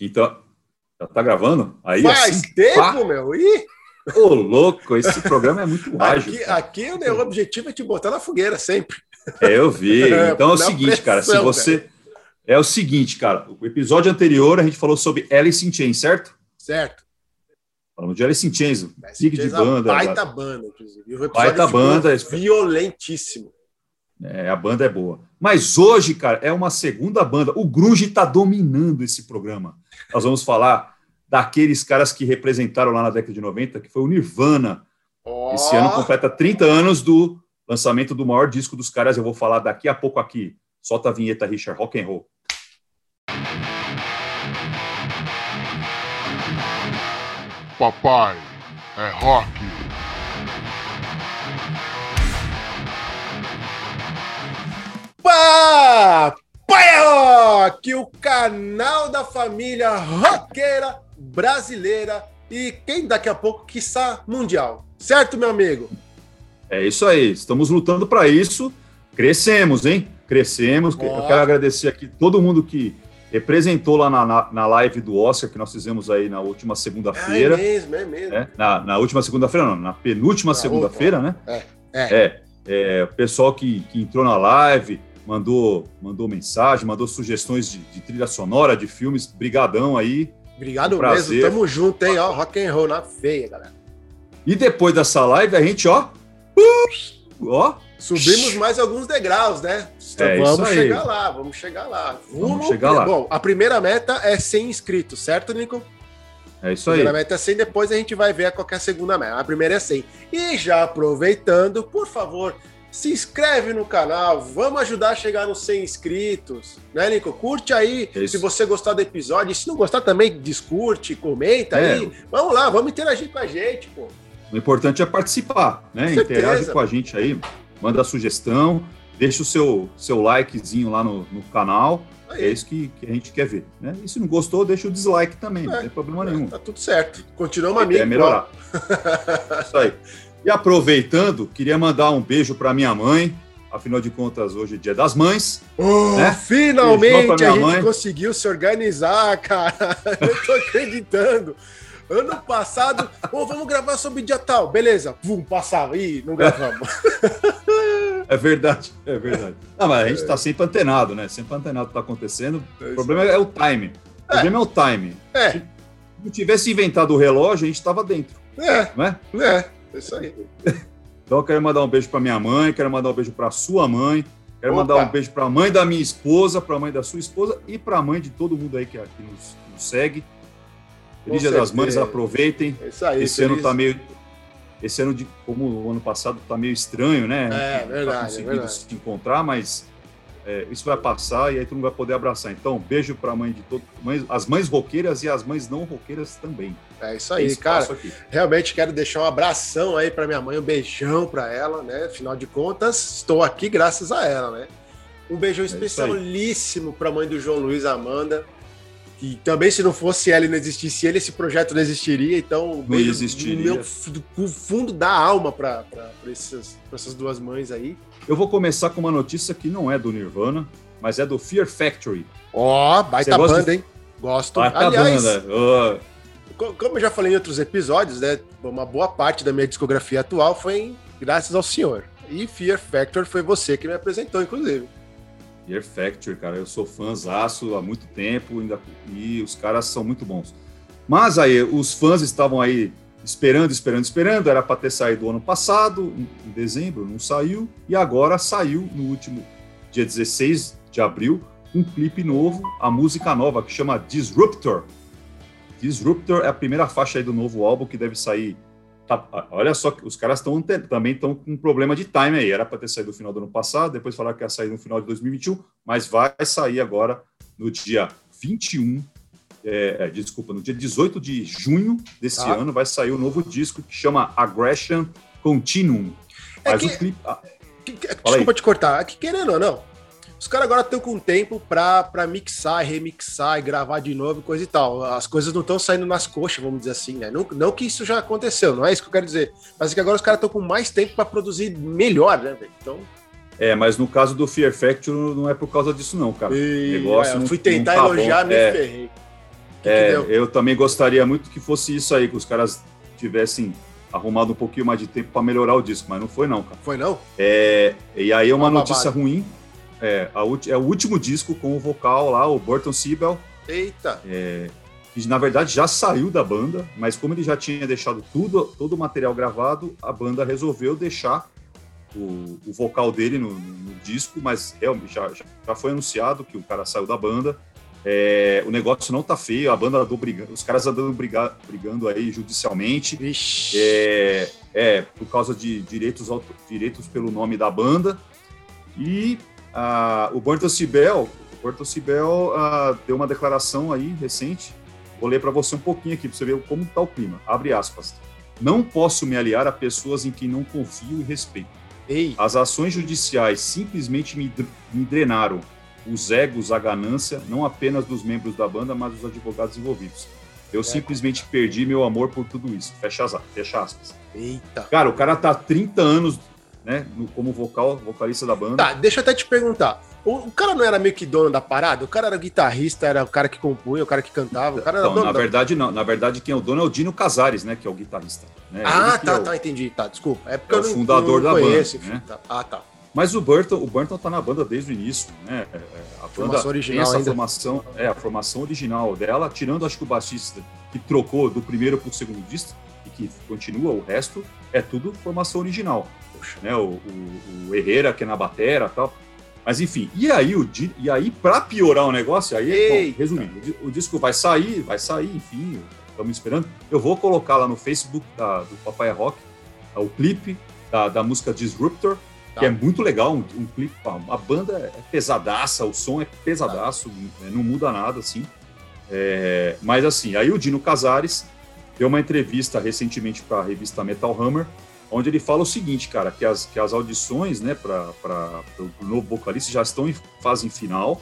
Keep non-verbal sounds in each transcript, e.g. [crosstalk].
Então, já tá gravando? Aí, Faz assim, tempo, pá, meu. Ih, Ô, louco, esse programa é muito ágil. aqui, aqui o meu objetivo é te botar na fogueira sempre. É, eu vi. [laughs] Então é o seguinte, cara, se pressão, você. É o seguinte, cara, o episódio anterior a gente falou sobre Alice in Chains, certo? Certo. Falamos de Alice in Chains, big de uma banda. Baita banda, inclusive. E o episódio Baita banda. Violentíssimo. É, a banda é boa. Mas hoje, cara, é uma segunda banda. O Grunge tá dominando esse programa. Nós vamos falar daqueles caras que representaram lá na década de 90, que foi o Nirvana. Ó, Esse ano completa 30 anos do lançamento do maior disco dos caras. Eu vou falar daqui a pouco aqui. Solta a vinheta, Richard, rock and roll. Papai é rock. Papai Rock, o canal da família roqueira brasileira e quem daqui a pouco, quiçá, mundial. Certo, meu amigo? É isso aí. Estamos lutando para isso. Crescemos, hein? Crescemos. Ó. Eu quero agradecer aqui todo mundo que representou lá na, na, na live do Oscar que nós fizemos aí na última É segunda-feira. mesmo, é mesmo. né? Na, na última segunda-feira, não, na penúltima segunda-feira, né? É, É, é, o pessoal que, que entrou na live mandou, mandou mensagem, mandou sugestões de, de trilha sonora, de filmes. Brigadão aí. Obrigado Um prazer. mesmo, tamo junto, hein? Ó, rock and roll na feia, galera. E depois dessa live, a gente, ó. uh, Ó, Subimos mais alguns degraus, né? Então É, vamos chegar lá, vamos chegar lá. Vamos chegar lá. Bom, a primeira meta é 100 inscritos, certo, Nico? é isso A aí. primeira meta é 100, depois a gente vai ver é a segunda meta. A primeira é 100. E já aproveitando, por favor, se inscreve no canal, vamos ajudar a chegar nos 100 inscritos, né, Nico? Curte aí, É se você gostar do episódio. E se não gostar também, discute, comenta É. aí. Vamos lá, vamos interagir com a gente, pô. O importante é participar, né? Com. Interage com a gente aí, manda sugestão, deixa o seu, seu likezinho lá no, no canal. É Aí, isso que, que a gente quer ver. Né? E se não gostou, deixa o dislike também, não É. tem problema nenhum. tá tudo certo. Continuamos amigos. É melhorar. [laughs] Isso aí. E aproveitando, queria mandar um beijo para minha mãe. Afinal de contas, hoje é dia das mães. Oh, Né? Finalmente a gente mãe. conseguiu se organizar, [laughs] cara. Eu tô acreditando. Ano passado, "Ô, vamos gravar sobre dia tal. Beleza, vum, passava. Ih, não gravamos. É verdade, é verdade. Não, mas a gente está sempre antenado, né? Sempre antenado está acontecendo. O problema é o time. O problema é o time. É, Se não tivesse inventado o relógio, a gente estava dentro, é, não é? É. É isso aí. Então eu quero mandar um beijo para minha mãe, quero mandar um beijo para sua mãe, quero Opa. mandar um beijo para a mãe da minha esposa, para a mãe da sua esposa e para a mãe de todo mundo aí que, que nos, nos segue. Feliz Dia das Mães, aproveitem. É isso aí. Esse ano feliz. tá meio. Esse ano, de, como o ano passado, tá meio estranho, né? É, tá verdade, é conseguindo verdade. se encontrar, mas é, isso vai passar e aí tu não vai poder abraçar. Então, beijo para a mãe de todo, mães, as mães roqueiras e as mães não roqueiras também. É isso aí, cara. Realmente quero deixar um abração aí pra minha mãe, um beijão pra ela, né? Afinal de contas, estou aqui graças a ela, né? Um beijão É especialíssimo pra mãe do João Luiz Amanda. Que também, se não fosse ela e não existisse ele, esse projeto não existiria. Então, um beijo existiria. meu do fundo da alma pra essas, essas duas mães aí. Eu vou começar com uma notícia que não é do Nirvana, mas é do Fear Factory. Ó, baita Você gosta banda, hein? Gosto. Baita Aliás, banda. Co- como eu já falei em outros episódios, né? Uma boa parte da minha discografia atual foi em- graças ao senhor. E Fear Factor foi você que me apresentou, inclusive. Fear Factory, cara, eu sou fãzaço há muito tempo ainda, e os caras são muito bons. Mas aí, os fãs estavam aí esperando, esperando, esperando. Era para ter saído ano passado, em dezembro, não saiu. E agora saiu no último dia 16 de abril um clipe novo, a música nova que chama Disruptor. Disruptor é a primeira faixa aí do novo álbum que deve sair. tá- olha só, que os caras tão, também estão com um problema de time aí. Era para ter saído no final do ano passado, depois falaram que ia sair no final de 2021, mas vai sair agora no dia 21 é, é, desculpa, no dia 18 de junho desse Tá. ano vai sair o novo disco que chama Aggression Continuum. É Mas que- o clipe. ah, Que- que- aí. desculpa te cortar, é que querendo ou não, os caras agora estão com tempo pra, pra mixar, remixar e gravar de novo e coisa e tal. As coisas não estão saindo nas coxas, vamos dizer assim, né? Não, não que isso já aconteceu, não é isso que eu quero dizer. Mas é que agora os caras estão com mais tempo pra produzir melhor, né, velho? Então, É, mas no caso do Fear Factory não é por causa disso, não, cara. e, negócio é, eu não- fui tentar não tá elogiar, bom, me é. ferrei. que É, deu? eu também gostaria muito que fosse isso aí, que os caras tivessem arrumado um pouquinho mais de tempo para melhorar o disco, mas não foi não, cara. Foi não? É, e aí é uma Uma notícia babada. ruim. É, é o último disco com o vocal lá, o Burton Sibel, Eita. que na verdade já saiu da banda, mas como ele já tinha deixado tudo, todo o material gravado, a banda resolveu deixar o, o vocal dele no, no- disco, mas realmente já, já, foi anunciado que o cara saiu da banda. É, o negócio não tá feio, a banda andou brigando, os caras andando briga- brigando aí judicialmente. É, é, por causa de direitos, direitos pelo nome da banda. E ah, o Burton Sibel, o Burton Sibel ah, deu uma declaração aí recente. Vou ler para você um pouquinho aqui para você ver como está o clima. Abre aspas. Não posso me aliar a pessoas em quem não confio e respeito. Ei. As ações judiciais simplesmente me, me drenaram os egos, a ganância, não apenas dos membros da banda, mas dos advogados envolvidos. Eu simplesmente perdi meu amor por tudo isso. Fecha, as- fecha aspas. Eita. Cara, o cara tá há 30 anos, né, no- como vocal, vocalista da banda. Tá, deixa eu até te perguntar. O, o cara não era meio que dono da parada? O cara era guitarrista, era o cara que compunha, o cara que cantava, o cara era Não, dono na da... verdade, não. Na verdade, quem é o dono é o Dino Casares, né, que é o guitarrista. né? Ah, tá, é o- tá, entendi. Tá, desculpa. É porque é eu o não, fundador não da conheço, banda, enfim, né? tá. Ah, tá. Mas o Burton, o Burton tá na banda desde o início, né? É, é, A Formação original essa ainda. formação, é a formação original dela, tirando acho que o baixista que trocou do primeiro pro segundo disco que continua o resto, é tudo formação original. Poxa. Né? O, o, o Herrera que é na batera, tal. Mas enfim, e aí o e aí para piorar o negócio, aí, bom, resumindo, o o disco vai sair, vai sair, enfim, estamos esperando. Eu vou colocar lá no Facebook da- do Papai Rock tá, o clipe da, da música Disruptor, que Tá. é muito legal, um, um clipe, a banda é pesadaça, o som é pesadaço, né, não muda nada, assim. É, mas assim, aí o Dino Casares deu uma entrevista recentemente para a revista Metal Hammer, onde ele fala o seguinte, cara, que as, que as audições, né, para o novo vocalista já estão em fase final,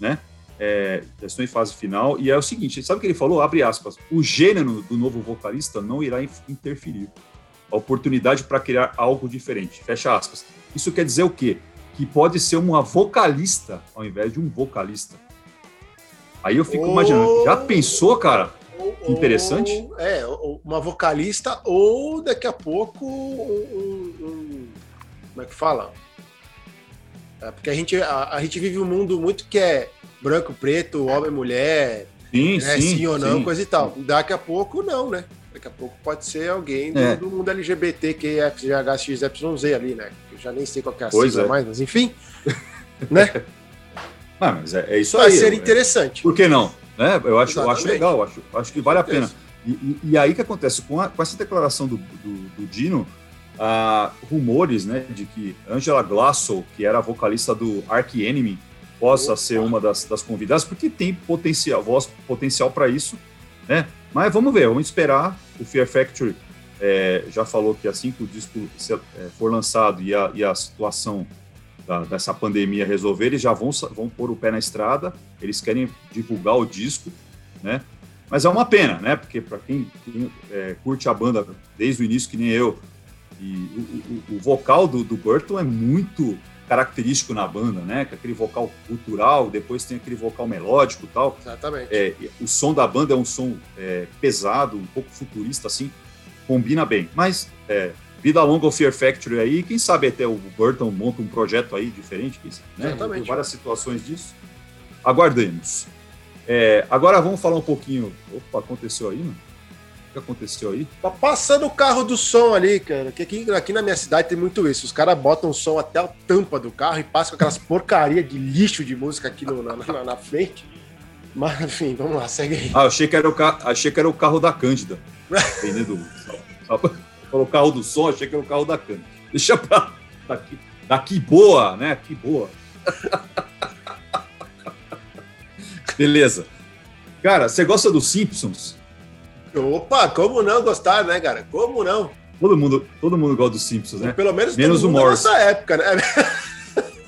né? É, já estão em fase final, e é o seguinte, sabe o que ele falou? Abre aspas, o gênero do novo vocalista não irá in- interferir. A oportunidade para criar algo diferente. Fecha aspas. Isso quer dizer o quê? Que pode ser uma vocalista ao invés de um vocalista. Aí eu fico Oh! imaginando, já pensou, cara? Ou- Interessante. ou- é, ou uma vocalista, ou daqui a pouco um, um- como é que fala? É, porque a gente, a, a gente vive um mundo muito que é branco, preto, homem, mulher, Sim, né, sim. sim, ou não, sim. coisa e tal. Daqui a pouco não, né? Daqui a pouco pode ser alguém do, É. do mundo LGBT, que é FGHXYZ ali, né? Eu já nem sei qual que é a sigla é. mais, mas enfim. [laughs] né? [laughs] Ah, mas é, é isso Vai aí. ser é- interessante. Por que não? Né? Eu, acho, eu acho legal, acho, acho que vale a pena. E, e- e aí o que acontece? Com, a- com essa declaração do, do, do Dino, ah, rumores né, de que Angela Glasso, que era a vocalista do Ark Enemy, possa Opa. ser uma das, das convidadas, porque tem potencial, voz potencial para isso, né? Mas vamos ver, vamos esperar. O Fear Factory é, já falou que assim que o disco é, for lançado e a, e a situação da- dessa pandemia resolver, eles já vão, vão pôr o pé na estrada, eles querem divulgar o disco, né? Mas é uma pena, né? Porque para quem, quem, é, curte a banda desde o início, que nem eu, e o, o- o vocal do, do Burton é muito característico na banda, né? Com aquele vocal cultural, depois tem aquele vocal melódico e tal. Exatamente. É, o som da banda é um som é, pesado, um pouco futurista, assim, combina bem. Mas é, vida longa ao Fear Factory aí, quem sabe até o Burton monta um projeto aí diferente, né? Exatamente. Tem várias situações disso. Aguardemos. É, agora vamos falar um pouquinho. Opa, aconteceu aí, mano? O que aconteceu aí? Tá passando o carro do som ali, cara. Que aqui, aqui na minha cidade tem muito isso. Os caras botam o som até a tampa do carro e passam com aquelas porcaria de lixo de música aqui no- na, na- na frente. Mas, enfim, vamos lá, segue aí. Ah, achei que era o, ca... achei que era o carro da Cândida. [laughs] Vendendo. Falou carro do som, achei que era o carro da Cândida. Deixa pra. Daqui, daqui boa, né? Aqui boa. [laughs] Beleza. Cara, você gosta dos Simpsons? Opa, como não gostar, né, cara? Como não? Todo mundo, todo mundo gosta dos Simpsons, né? Pelo menos Menos o mundo Morris. nessa época, né? [laughs]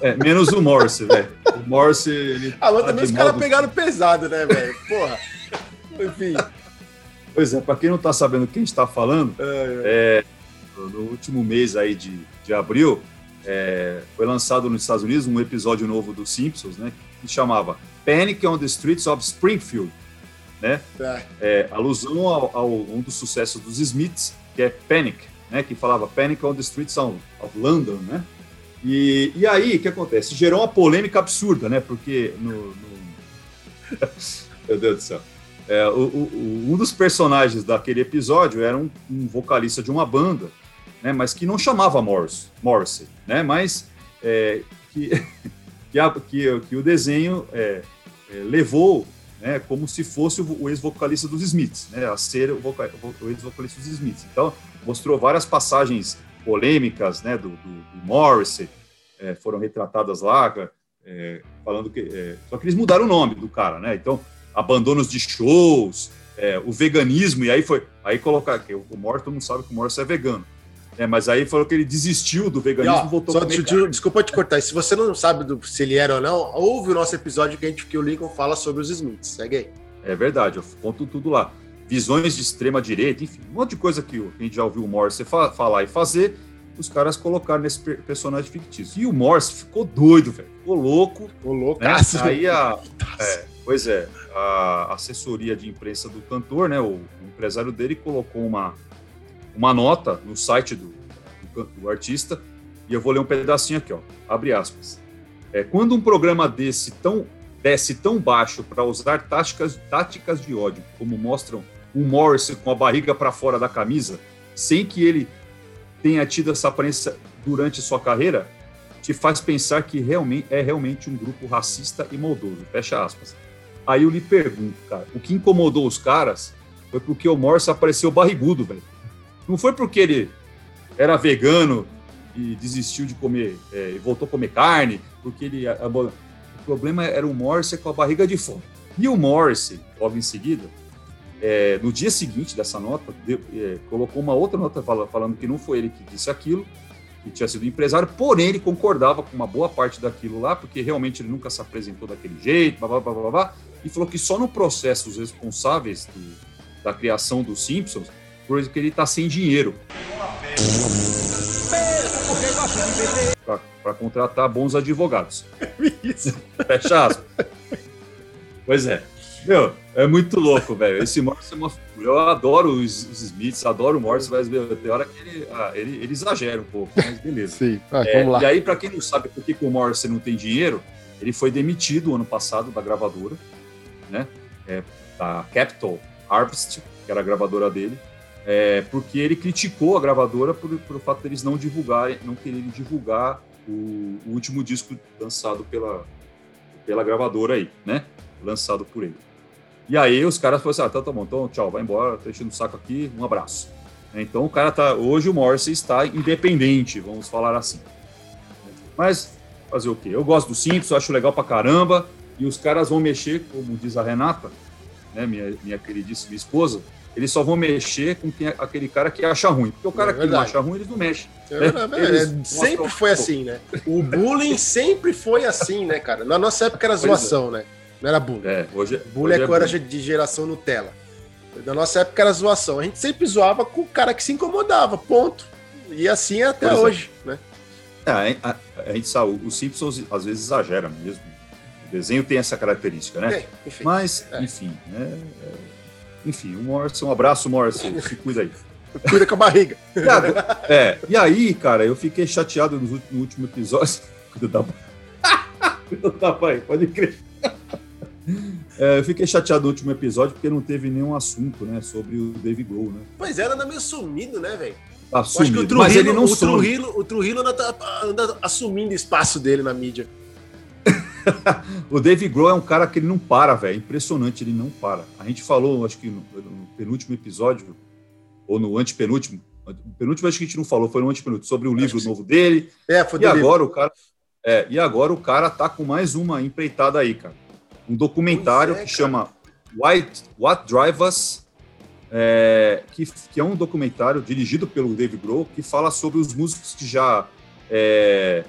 É, menos o Morse, velho. O Morse, ele. Ah, mas também os caras pegaram pesado, né, velho? Porra. Enfim. Pois é, pra quem não tá sabendo o que a gente tá falando, é, é, no último mês aí de, de abril, é, foi lançado nos Estados Unidos um episódio novo dos Simpsons, né? Que chamava Panic on the Streets of Springfield. né? É. É, alusão ao, ao, um dos sucessos dos Smiths, que é Panic, né? Que falava Panic on the Streets of, of London, né? E, e aí, o que acontece? Gerou uma polêmica absurda, né? Porque no... no... [laughs] Meu Deus do céu. É, o, o, um dos personagens daquele episódio era um, um, vocalista de uma banda, né, mas que não chamava Morris, Morrissey, né, mas é, que, [laughs] que, a, que, que, o desenho é, é, levou né, como se fosse o, o ex-vocalista dos Smiths, né, a ser o, o ex-vocalista dos Smiths. Então, mostrou várias passagens polêmicas né, do, do, do Morrissey, é, foram retratadas lá, é, falando que. só que eles mudaram o nome do cara, né? Então, abandonos de shows, é, o veganismo, e aí foi. Aí colocar. O Morton não sabe que o Morton é vegano. É, mas aí falou que ele desistiu do veganismo e voltou só, te, Desculpa te cortar. Se você não sabe do, se ele era ou não, ouve o nosso episódio que, a gente, que o Lincoln fala sobre os Smiths. Segue aí. É verdade, eu conto tudo lá. Visões de extrema direita, enfim, um monte de coisa que a gente já ouviu o Morse falar e fazer, os caras colocaram nesse personagem fictício. E o Morse ficou doido, velho. Ficou louco. Ficou louco. Né? Aí a. É, pois é, a assessoria de imprensa do cantor, né, o, o empresário dele, colocou uma, uma nota no site do, do, do, artista, e eu vou ler um pedacinho aqui, ó, abre aspas. É, quando um programa desse tão, desce tão baixo para usar táticas, táticas de ódio, como mostram o Morris com a barriga para fora da camisa, sem que ele tenha tido essa aparência durante sua carreira, te faz pensar que realmente é realmente um grupo racista e maldoso. Fecha aspas. Aí eu lhe pergunto, cara, o que incomodou os caras foi porque o Morse apareceu barrigudo, velho. Não foi porque ele era vegano e desistiu de comer, é, e voltou a comer carne, porque ele. A, a, o problema era o Morse com a barriga de fora. E o Morse, logo em seguida, é, no dia seguinte dessa nota, de, é, colocou uma outra nota falando que não foi ele que disse aquilo, que tinha sido empresário, porém ele concordava com uma boa parte daquilo lá, porque realmente ele nunca se apresentou daquele jeito, blá, blá, blá, blá, blá e falou que só no processo os responsáveis do, da criação dos Simpsons, por que ele está sem dinheiro. Para contratar bons advogados. [laughs] Fecha aspas. Pois é. Meu, é muito louco, velho. Esse Morse é uma Eu adoro os, os Smiths, adoro o Morse, mas meu, tem hora que ele, ah, ele, ele, exagera um pouco, mas beleza. Sim, ah, é, vamos lá. E aí, para quem não sabe por que, que o Morse não tem dinheiro, ele foi demitido ano passado da gravadora né? É, da Capital Harvest, que era a gravadora dele, é, porque ele criticou a gravadora por, por fato deles não divulgarem, não quererem divulgar o, o, último disco lançado pela, pela gravadora aí, né? Lançado por ele. E aí os caras falaram assim, ah, tá, tá bom, então tchau, vai embora, tá enchendo o saco aqui, um abraço. Então o cara tá, hoje o Morrissey está independente, vamos falar assim. Mas fazer o quê? Eu gosto do Simpsons, acho legal pra caramba, e os caras vão mexer, como diz a Renata, né, minha, minha queridíssima esposa, eles só vão mexer com quem, aquele cara que acha ruim. Porque o cara é que não acha ruim, eles não mexem. É, né? é, sempre foi assim, né? O bullying sempre foi assim, né, cara? Na nossa época era é. zoação, né? Não era bullying. É, hoje, bullying hoje é agora bullying. de geração Nutella. Na nossa época era zoação. A gente sempre zoava com o cara que se incomodava, ponto. E assim é até hoje, né? É, a, a, gente sabe, os Simpsons às vezes exageram mesmo. O desenho tem essa característica, né? É, enfim. Mas, é. enfim, né? É, enfim, o Morse, um abraço, Morse, se cuida aí. Cuida com a barriga. é, e aí, cara, eu fiquei chateado no, último episódio. [laughs] Cuida da [laughs] Cuida da pai, pode crer. É, eu fiquei chateado no último episódio porque não teve nenhum assunto, né, sobre o Dave Grohl, né? Pois era, anda meio sumido, né, velho? Tá sumido, Trujillo, mas ele não o Trujillo, o Trujillo anda, anda assumindo espaço dele na mídia. [laughs] o Dave Grohl é um cara que ele não para, velho. Impressionante, ele não para. A gente falou, acho que no, no penúltimo episódio, ou no antepenúltimo, o penúltimo acho que a gente não falou, foi no antepenúltimo, sobre o livro novo dele. É, foi e agora livro. o cara. É, e agora o cara tá com mais uma empreitada aí, cara. Um documentário é, que chama White, What Drive Us, é, que, que, é um documentário dirigido pelo Dave Grohl, que fala sobre os músicos que já é,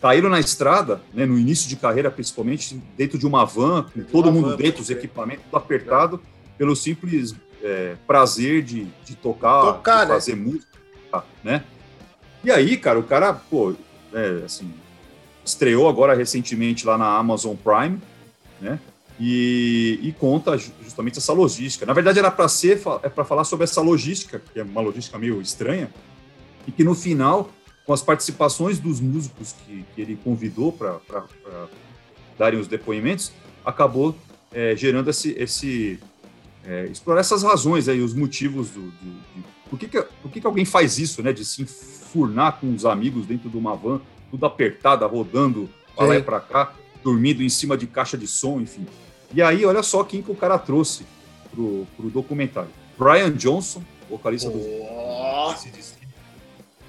caíram na estrada, né, no início de carreira, principalmente, dentro de uma van, com todo mundo van, dentro, os equipamentos tudo apertado, pelo simples é, prazer de, de tocar, tocar de né? fazer né? música, né? E aí, cara, o cara, pô, é, assim, estreou agora recentemente lá na Amazon Prime, né? e, e conta justamente essa logística. Na verdade, era para ser é para falar sobre essa logística, que é uma logística meio estranha, e que no final, com as participações dos músicos que, que ele convidou para darem os depoimentos, acabou é, gerando esse, esse é, explorar essas razões aí, os motivos do, do de, por que, que, por que, que alguém faz isso, né, de se enfurnar com os amigos dentro de uma van, tudo apertada, rodando para lá e para cá, dormindo em cima de caixa de som, enfim. E aí, olha só quem que o cara trouxe pro, pro documentário. Brian Johnson, vocalista do oh.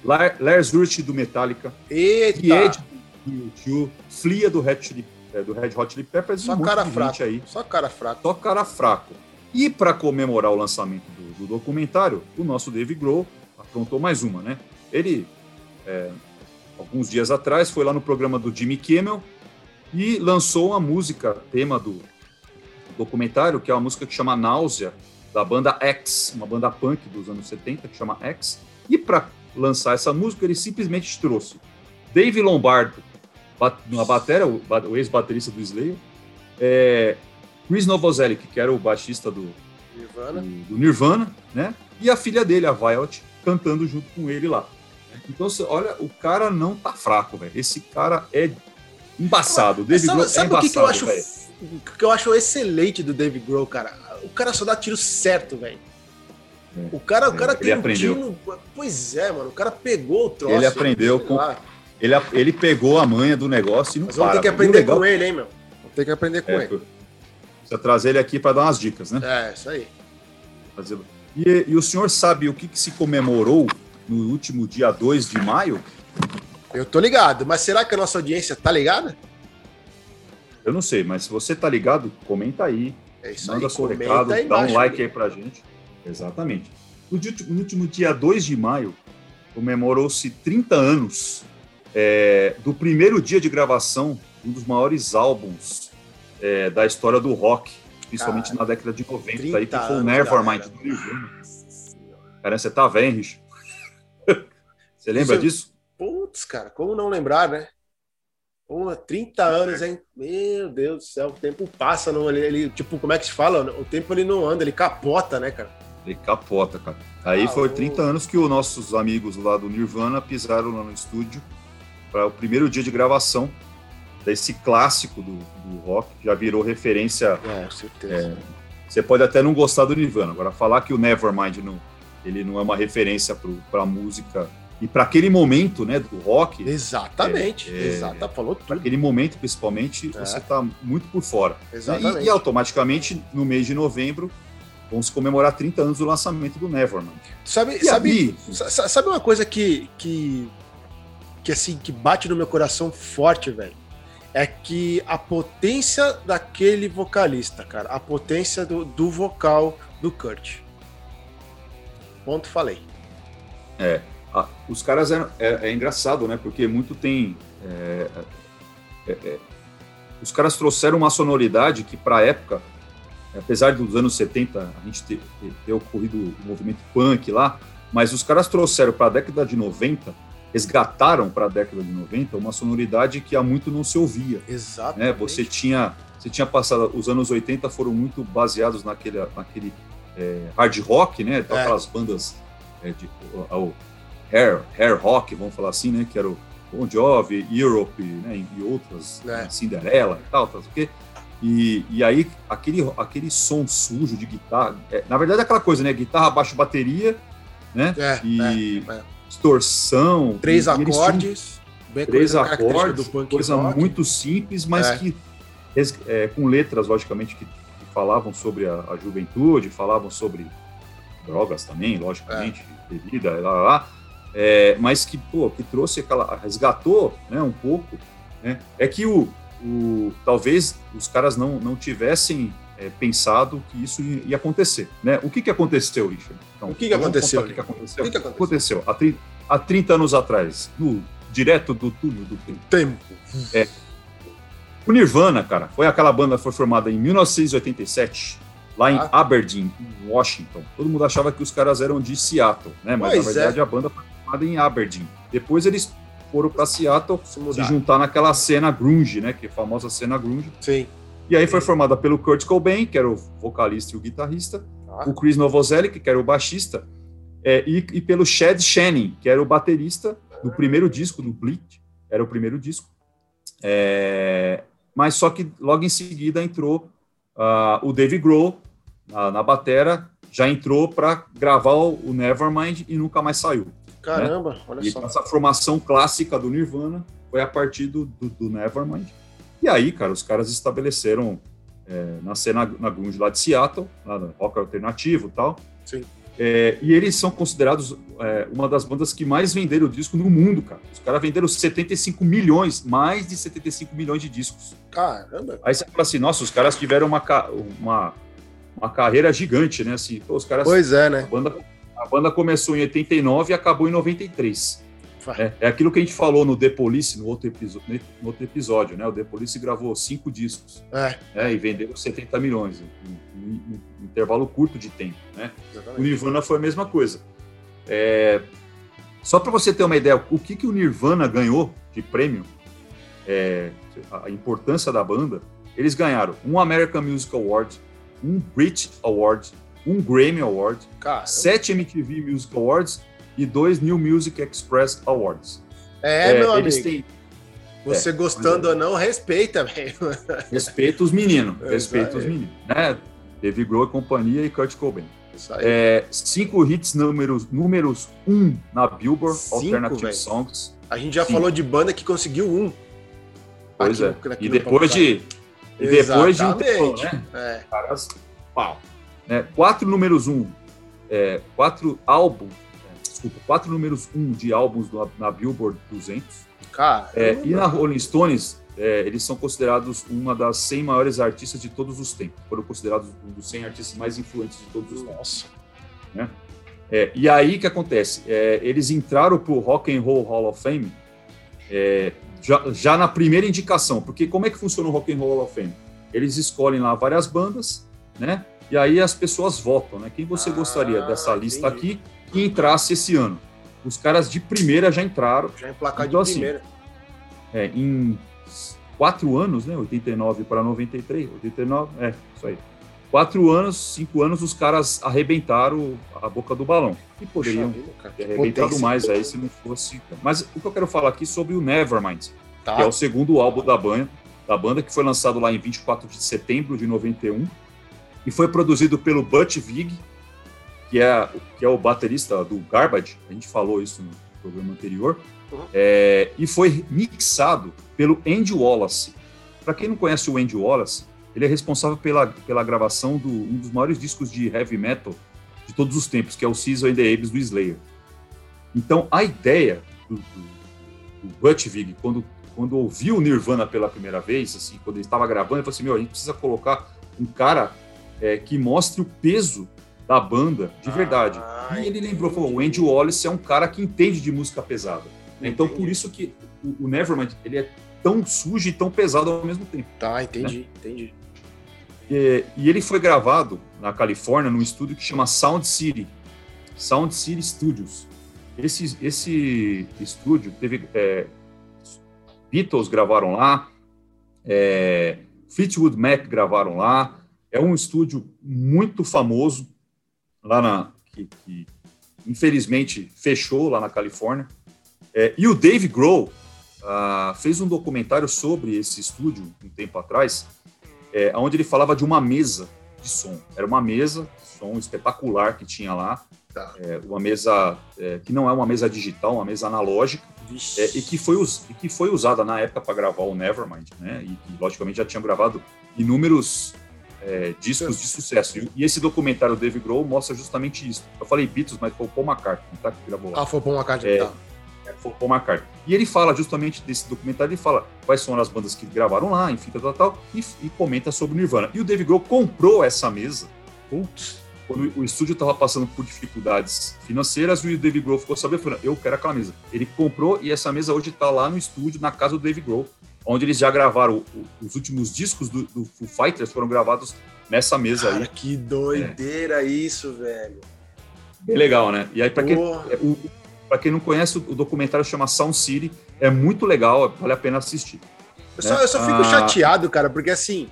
Lars Ulrich do Metallica, Eita. Ed do YouTube, Flia do Red, Chili, é, do Red Hot Chili Peppers, só um cara fraco aí. Só cara fraco. Só cara fraco. E para comemorar o lançamento do, do, documentário, o nosso Dave Grohl aprontou mais uma, né? Ele, é, alguns dias atrás, foi lá no programa do Jimmy Kimmel e lançou uma música, tema do, documentário, que é uma música que chama Náusea, da banda X, uma banda punk dos anos 70, que chama X. E para lançar essa música, ele simplesmente trouxe Dave Lombardo na bateria, o, ex-baterista do Slayer, é, Chris Novoselic, que era o baixista do Nirvana. Do, do Nirvana, né? E a filha dele, a Violet, cantando junto com ele lá. Então, olha, o cara não tá fraco, velho. Esse cara é embaçado. David sabe, sabe é embaçado, o que, eu acho que eu acho excelente do Dave Grohl, cara. O cara só dá tiro certo, velho. É, o cara, o cara é, tem aprendeu. um tiro. Pois é, mano. O cara pegou o troço. Ele aprendeu com. Ele, ele pegou a manha do negócio e não Mas vamos ter que aprender com ele, hein, meu? Vamos ter que aprender com é, ele. Precisa trazer ele aqui para dar umas dicas, né? É, isso aí. E, e o senhor sabe o que, que se comemorou no último dia 2 de maio? Eu tô ligado, mas será que a nossa audiência tá ligada? Eu não sei, mas se você tá ligado, comenta aí. É isso manda aí, seu recado, dá um like aí pra gente. Exatamente. No, no último dia 2 de maio, comemorou-se 30 anos é, do primeiro dia de gravação de um dos maiores álbuns é, da história do rock, principalmente na década de 90, aí, que foi o Nevermind do Nirvana. Cara, você tá velho, Rich? [laughs] você lembra Isso, disso? Putz, cara, como não lembrar, né? Pô, 30 anos, hein? Meu Deus do céu, o tempo passa, não, ele, ele, tipo, como é que se fala? O tempo ele não anda, ele capota, né, cara? Ele capota, cara. Aí ah, foi 30 anos que os nossos amigos lá do Nirvana pisaram lá no estúdio para o primeiro dia de gravação desse clássico do, do rock, já virou referência. É, certeza. É, você pode até não gostar do Nirvana, agora falar que o Nevermind não, ele não é uma referência para a música e para aquele momento, né, do rock. Exatamente, é, exata, falou tudo. Para aquele momento, principalmente, é. você está muito por fora. Exatamente. E, e, automaticamente, no mês de novembro, vamos comemorar 30 anos do lançamento do Nevermind. Sabe, sabe, sabe uma coisa que, que, que, assim, que bate no meu coração forte, velho? É que a potência daquele vocalista, cara, a potência do, do vocal do Kurt. Ponto, falei. É, ah, os caras eram, é, é, engraçado, né? Porque muito tem. É, é, é os caras trouxeram uma sonoridade que, para a época, apesar dos anos 70 a gente ter, ter ocorrido o movimento punk lá, mas os caras trouxeram para a década de 90, resgataram para a década de 90 uma sonoridade que há muito não se ouvia. Exato. Né? Você tinha, você tinha passado, os anos 80 foram muito baseados naquele, naquele é, hard rock, né? Aquelas bandas é, de, hair, hair rock, vamos falar assim, né? Que era o Bon Jovi, Europe, né? E outras, é. né, Cinderela e tal, tal, o quê. E, e aí, aquele, aquele som sujo de guitarra, é, na verdade é aquela coisa, né? Guitarra, baixo, bateria, né? É, e é, é. distorção. Três e, acordes. Três acordes, coisa rock. muito simples, mas é. que com letras, logicamente, que, que falavam sobre a, a, juventude, falavam sobre drogas também, logicamente, bebida, lá, lá, lá é, mas que, pô, que trouxe aquela, resgatou né, um pouco, né, é que o, o, talvez os caras não, não tivessem é, pensado que isso ia acontecer. Né? O que, que aconteceu, Richard? Então, o que, que aconteceu? O que, que aconteceu? O que, que aconteceu? Há, 30, há 30 anos atrás, no, direto do túnel do tempo. tempo. É, o Nirvana, cara, foi aquela banda que foi formada em 1987, lá em ah. Aberdeen, Washington. Todo mundo achava que os caras eram de Seattle, né? Mas pois na verdade é. a banda foi formada em Aberdeen. Depois eles foram para Seattle se, se, juntar naquela cena grunge, né? Que é a famosa cena grunge. Sim. E aí foi formada pelo Kurt Cobain, que era o vocalista e o guitarrista, Ah. o Chris Novoselic, que era o baixista, é, e, e pelo Chad Channing, que era o baterista do primeiro disco, do Bleach, era o primeiro disco. É, mas só que logo em seguida entrou ah, o Dave Grohl na, na batera, já entrou para gravar o Nevermind e nunca mais saiu. Caramba, olha E só. essa formação clássica do Nirvana foi a partir do, do, do Nevermind. E aí, cara, os caras estabeleceram é, na cena na grunge lá de Seattle, lá no rock alternativo e tal. Sim. É, e eles são considerados é, uma das bandas que mais venderam disco no mundo, cara. Os caras venderam 75 milhões, mais de 75 milhões de discos. Caramba. Aí você fala assim, nossa, os caras tiveram uma, uma, uma carreira gigante, né? Assim, os caras Pois é, a né? banda, a banda começou em 89 e acabou em 93. Fa- É, é aquilo que a gente falou no The Police, no outro, no outro episódio, né? O The Police gravou cinco discos É, né? e vendeu 70 milhões em, em- em intervalo curto de tempo. Né? O exatamente. Nirvana foi a mesma coisa. É, só para você ter uma ideia, o que, que o Nirvana ganhou de prêmio, é, a importância da banda, eles ganharam um American Music Award, um Brit Award, um Grammy Award, Cara, sete MTV Music Awards e dois New Music Express Awards. é, meu eles amigo. têm Você gostando ou não, respeita, velho. [laughs] respeito os meninos, É, respeito isso os aí. meninos, né? Dave Grohl e companhia e Kurt Cobain. É, cinco hits números, números um na Billboard Cinco, Alternative velho. Songs. A gente já sim. falou de banda que conseguiu um. Pois Aqui é. E depois de e depois de um tempo, né? É. Caras, pau. Né? Quatro números um, é, quatro álbuns, é, desculpa, quatro números um de álbuns na, na Billboard 200. Cara, É, e na Rolling Stones, é, eles são considerados uma das 100 maiores artistas de todos os tempos. Foram considerados um dos 100 artistas mais influentes de todos os tempos. nossa. É, e aí o que acontece? É, eles entraram para o Rock and Roll Hall of Fame já, já na primeira indicação, porque como é que funciona o Rock and Roll Hall of Fame? Eles escolhem lá várias bandas, né? E aí as pessoas votam, né? Quem você Ah, gostaria dessa lista entendi. aqui que entrasse esse ano? Os caras de primeira já entraram. Já emplacar Então, de assim, primeira. É, em quatro anos, né? 89 para 93, 89, é, isso aí. Quatro anos, cinco anos, os caras arrebentaram a boca do balão. E poderiam cara, ter arrebentado potência. mais aí se não fosse. Mas o que eu quero falar aqui sobre o Nevermind, Tá. que é o segundo álbum da banda, da banda que foi lançado lá em 24 de setembro de 91 e foi produzido pelo Butch Vig, que é, que é o baterista do Garbage, a gente falou isso no programa anterior, Uhum. é, e foi mixado pelo Andy Wallace. Para quem não conhece o Andy Wallace, ele é responsável pela, pela gravação do um dos maiores discos de heavy metal de todos os tempos, que é o Caesar and the Abs do Slayer. Então, a ideia do, do, do Butch Vig, quando, quando ouviu o Nirvana pela primeira vez, assim, quando ele estava gravando, ele falou assim, meu, a gente precisa colocar um cara é, que mostre o peso da banda de verdade. Ah, e ele lembrou, falou, o Andy Wallace é um cara que entende de música pesada. Então, Entendi. por isso que o, o Nevermind, ele é tão sujo e tão pesado ao mesmo tempo. Tá, entendi, entendi. E, e ele foi gravado na Califórnia num estúdio que chama Sound City, Sound City Studios. Esse, esse estúdio teve é, Beatles gravaram lá, é, Fleetwood Mac gravaram lá. É um estúdio muito famoso lá na que, que infelizmente fechou lá na Califórnia. É, e o Dave Grohl ah, fez um documentário sobre esse estúdio um tempo atrás é, onde ele falava de uma mesa de som. Era uma mesa de som espetacular que tinha lá, Tá. é, uma mesa é, que não é uma mesa digital, uma mesa analógica, é, e, que foi e que foi usada na época para gravar o Nevermind, né? E que, logicamente, já tinham gravado inúmeros é, discos de sucesso. E, e esse documentário do Dave Grohl mostra justamente isso. Eu falei Beatles, mas foi o Paul McCartney, tá? Que gravou lá. Ah, foi bom uma carta É. tá. Foi o Paul McCartney. E ele fala justamente desse documentário, ele fala quais são as bandas que gravaram lá, enfim, tal, tal, tal, e, e comenta sobre o Nirvana. E o Dave Grohl comprou essa mesa Putz. quando o estúdio estava passando por dificuldades financeiras, e o Dave Grohl ficou sabendo, eu quero aquela mesa. Ele comprou e essa mesa hoje está lá no estúdio, na casa do Dave Grohl, onde eles já gravaram os últimos discos do, do Foo Fighters foram gravados nessa mesa Cara, aí. que doideira isso, velho. Bem legal, né? E aí, para quem, é, pra quem não conhece, o documentário chama Sound City, é muito legal, vale a pena assistir. Eu só, eu só fico Ah. chateado, cara, porque assim,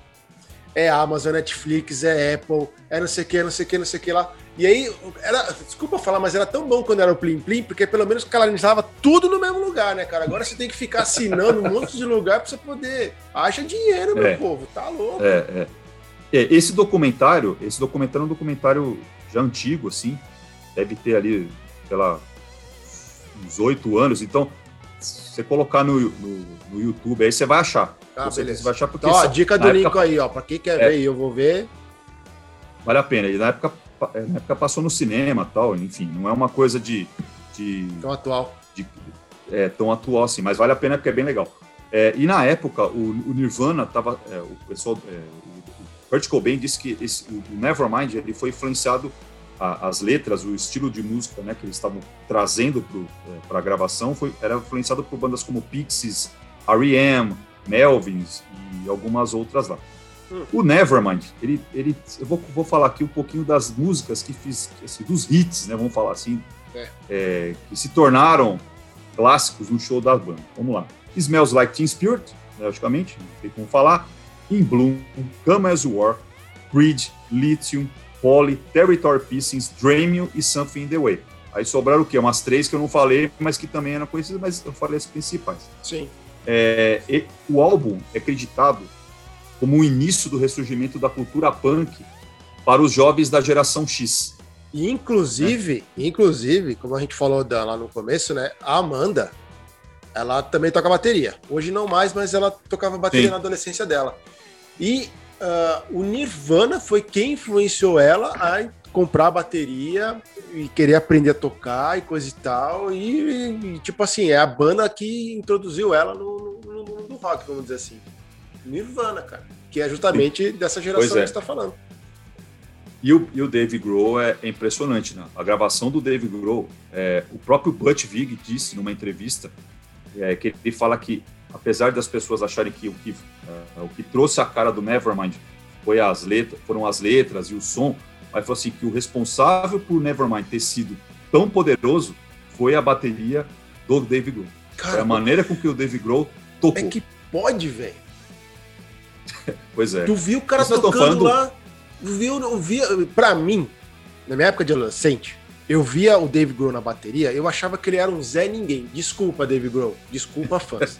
é Amazon, Netflix, é Apple, é não sei o que, não sei o que, não sei o que lá. E aí, era, desculpa falar, mas era tão bom quando era o Plim Plim, porque pelo menos canalizava tudo no mesmo lugar, né, cara? Agora você tem que ficar assinando um monte de lugar pra você poder. Acha dinheiro, meu É. povo, tá louco. É, é. É, esse documentário, esse documentário é um documentário já antigo, assim, deve ter ali, sei lá, uns oito anos. Então, se você colocar no, no, no YouTube, aí você vai achar. Ah, Com certeza beleza. Você vai achar porque Então, ó, dica do época link aí, ó. Pra quem quer É. ver, eu vou ver. Vale a pena. E na época, na época passou no cinema tal, enfim, não é uma coisa de, de, Então, atual. de- é, tão atual assim, mas vale a pena porque é bem legal. É, e na época, o, o Nirvana tava. é, o pessoal. é, o, o Kurt Cobain disse que esse, o Nevermind ele foi influenciado. a- as letras, o estilo de música né, que eles estavam trazendo para a gravação foi, era influenciado por bandas como Pixies, R.E.M., Melvins e algumas outras lá. Hum. O Nevermind, ele, ele, eu vou, vou falar aqui um pouquinho das músicas que fiz, assim, dos hits, né, vamos falar assim, É. é, que se tornaram clássicos no show da banda. Vamos lá. Smells Like Teen Spirit, logicamente, não tem como falar. In Bloom, Come As You Are, Creed, Lithium, Poly, Territory Pieces, Dream You e Something in the Way. Aí sobraram o quê? Umas três que eu não falei, mas que também eram conhecidas, mas eu falei as principais. Sim. É, o álbum é acreditado como o início do ressurgimento da cultura punk para os jovens da geração X. E inclusive, inclusive, como a gente falou da- lá no começo, né? A Amanda, ela também toca bateria. Hoje não mais, mas ela tocava bateria Sim. na adolescência dela. E ah, o Nirvana foi quem influenciou ela a comprar a bateria e querer aprender a tocar e coisa e tal. E, e, tipo assim, é a banda que introduziu ela no, no, no- no rock, vamos dizer assim. Nirvana, cara. Que é justamente dessa geração é. que você tá falando. E o, e o Dave Grohl é, é impressionante, né? A gravação do Dave Grohl, é, o próprio Butch Vig disse numa entrevista é, que ele fala que, apesar das pessoas acharem que o que, é, o que trouxe a cara do Nevermind foi as letras, foram as letras e o som, mas falou assim que o responsável por Nevermind ter sido tão poderoso foi a bateria do Dave Grohl. Cara, a maneira com que o Dave Grohl tocou. é que pode, velho. Pois é. Tu viu o cara tô tocando lá? Viu, via, pra mim, na minha época de adolescente, eu via o Dave Grohl na bateria, eu achava que ele era um Zé Ninguém. Desculpa, Dave Grohl. Desculpa, fãs.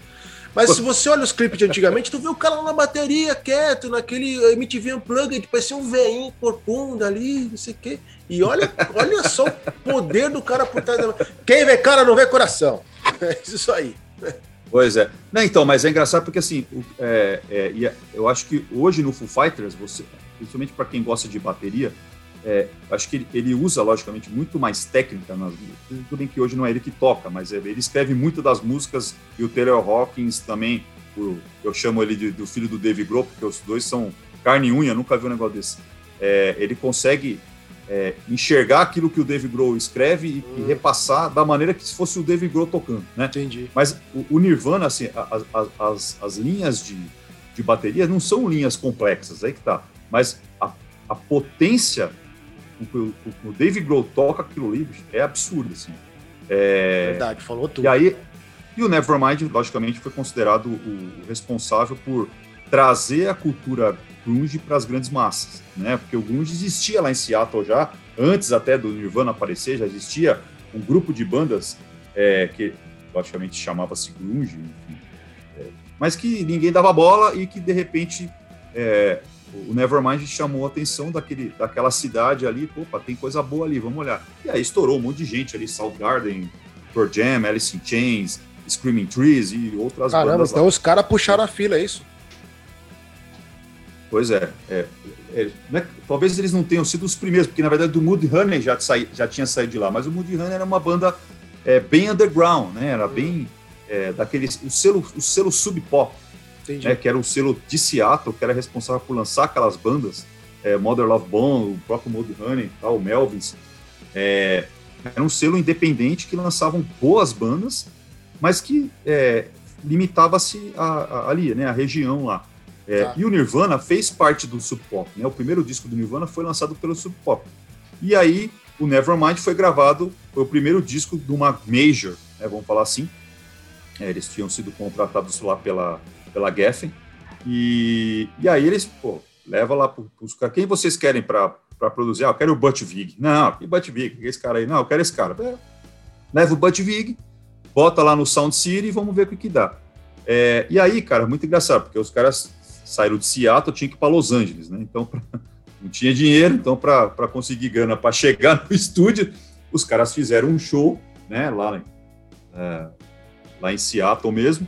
Mas se você olha os clipes de antigamente, tu vê o cara lá na bateria, quieto, naquele MTV Unplugged, parecia um veinho corcunda ali, não sei o quê. E olha, olha só o poder do cara por trás da... Quem vê cara não vê coração. [laughs] É isso aí. Pois é. Não, então, mas é engraçado porque assim, é, é, é- eu acho que hoje no Foo Fighters, você, principalmente para quem gosta de bateria, é, acho que ele, ele usa, logicamente, muito mais técnica nas músicas. Tudo bem que hoje não é ele que toca, mas é- ele escreve muito das músicas e o Taylor Hawkins também, o- eu chamo ele de- do filho do Dave Grohl, porque os dois são carne e unha, nunca vi um negócio desse. É, ele consegue é, enxergar aquilo que o Dave Grohl escreve e, e Hum. repassar da maneira que se fosse o Dave Grohl tocando, né? Entendi. Mas o, o Nirvana, assim, a- a- as, as linhas de, de bateria não são linhas complexas, aí que tá. Mas a, a potência com que o, que o Dave Grohl toca aquilo ali bicho, é absurdo, assim. É, Verdade, falou tudo. e aí, e o Nevermind, logicamente, foi considerado o, o responsável por trazer a cultura grunge para as grandes massas, né? Porque o grunge existia lá em Seattle já, antes até do Nirvana aparecer, já existia um grupo de bandas é, que, logicamente, chamava-se grunge, enfim, é, mas que ninguém dava bola e que, de repente, é, o Nevermind chamou a atenção daquele, daquela cidade ali, opa, tem coisa boa ali, vamos olhar. E aí estourou um monte de gente ali, Soundgarden, Pearl Jam, Alice in Chains, Screaming Trees e outras Caramba, bandas então lá. os caras puxaram a fila, é isso? Pois é, é, é, é- talvez eles não tenham sido os primeiros, porque na verdade o Mudhoney já, saí, já tinha saído de lá, mas o Mudhoney era uma banda é, bem underground, né? Era bem é, daquele o selo, o selo sub pop, né? Que era o selo de Seattle, que era responsável por lançar aquelas bandas, é, Mother Love Bone, o próprio Mudhoney, tal, o Melvins. É, era um selo independente que lançavam boas bandas, mas que limitava-se ali, né? A região lá. É, Tá. E o Nirvana fez parte do Sub Pop, né? O primeiro disco do Nirvana foi lançado pelo Sub Pop. E aí o Nevermind foi gravado, foi o primeiro disco de uma major, né? Vamos falar assim. É, eles tinham sido contratados lá pela, pela Geffen. E, e aí eles, pô, leva lá para os caras. Quem vocês querem para produzir? Ah, eu quero o Butch Vig. Não, que Butch Vig? Esse cara aí. Não, eu quero esse cara. É, leva o Butch Vig, bota lá no Sound City e vamos ver o que, que dá. É, e aí, cara, muito engraçado, porque os caras saíram de Seattle, tinha que ir para Los Angeles, né? Então, pra, [laughs] não tinha dinheiro, então, para conseguir grana para chegar no [laughs] estúdio, os caras fizeram um show, né, lá, é, lá em Seattle mesmo.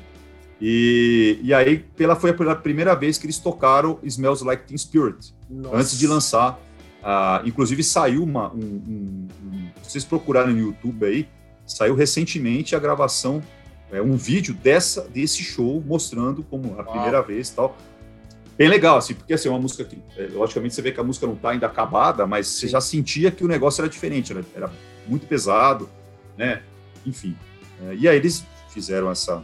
E, e aí, pela, foi pela primeira vez que eles tocaram Smells Like Teen Spirit, Nossa. antes de lançar. Uh, inclusive, saiu uma. Um, um, um, vocês procurarem no YouTube aí, saiu recentemente a gravação, é, um vídeo dessa, desse show mostrando como a primeira vez e tal. Bem legal, assim, porque assim, é uma música que, é, logicamente, você vê que a música não está ainda acabada, mas você já sentia que o negócio era diferente, era, era muito pesado, né? Enfim. É, e aí eles fizeram essa,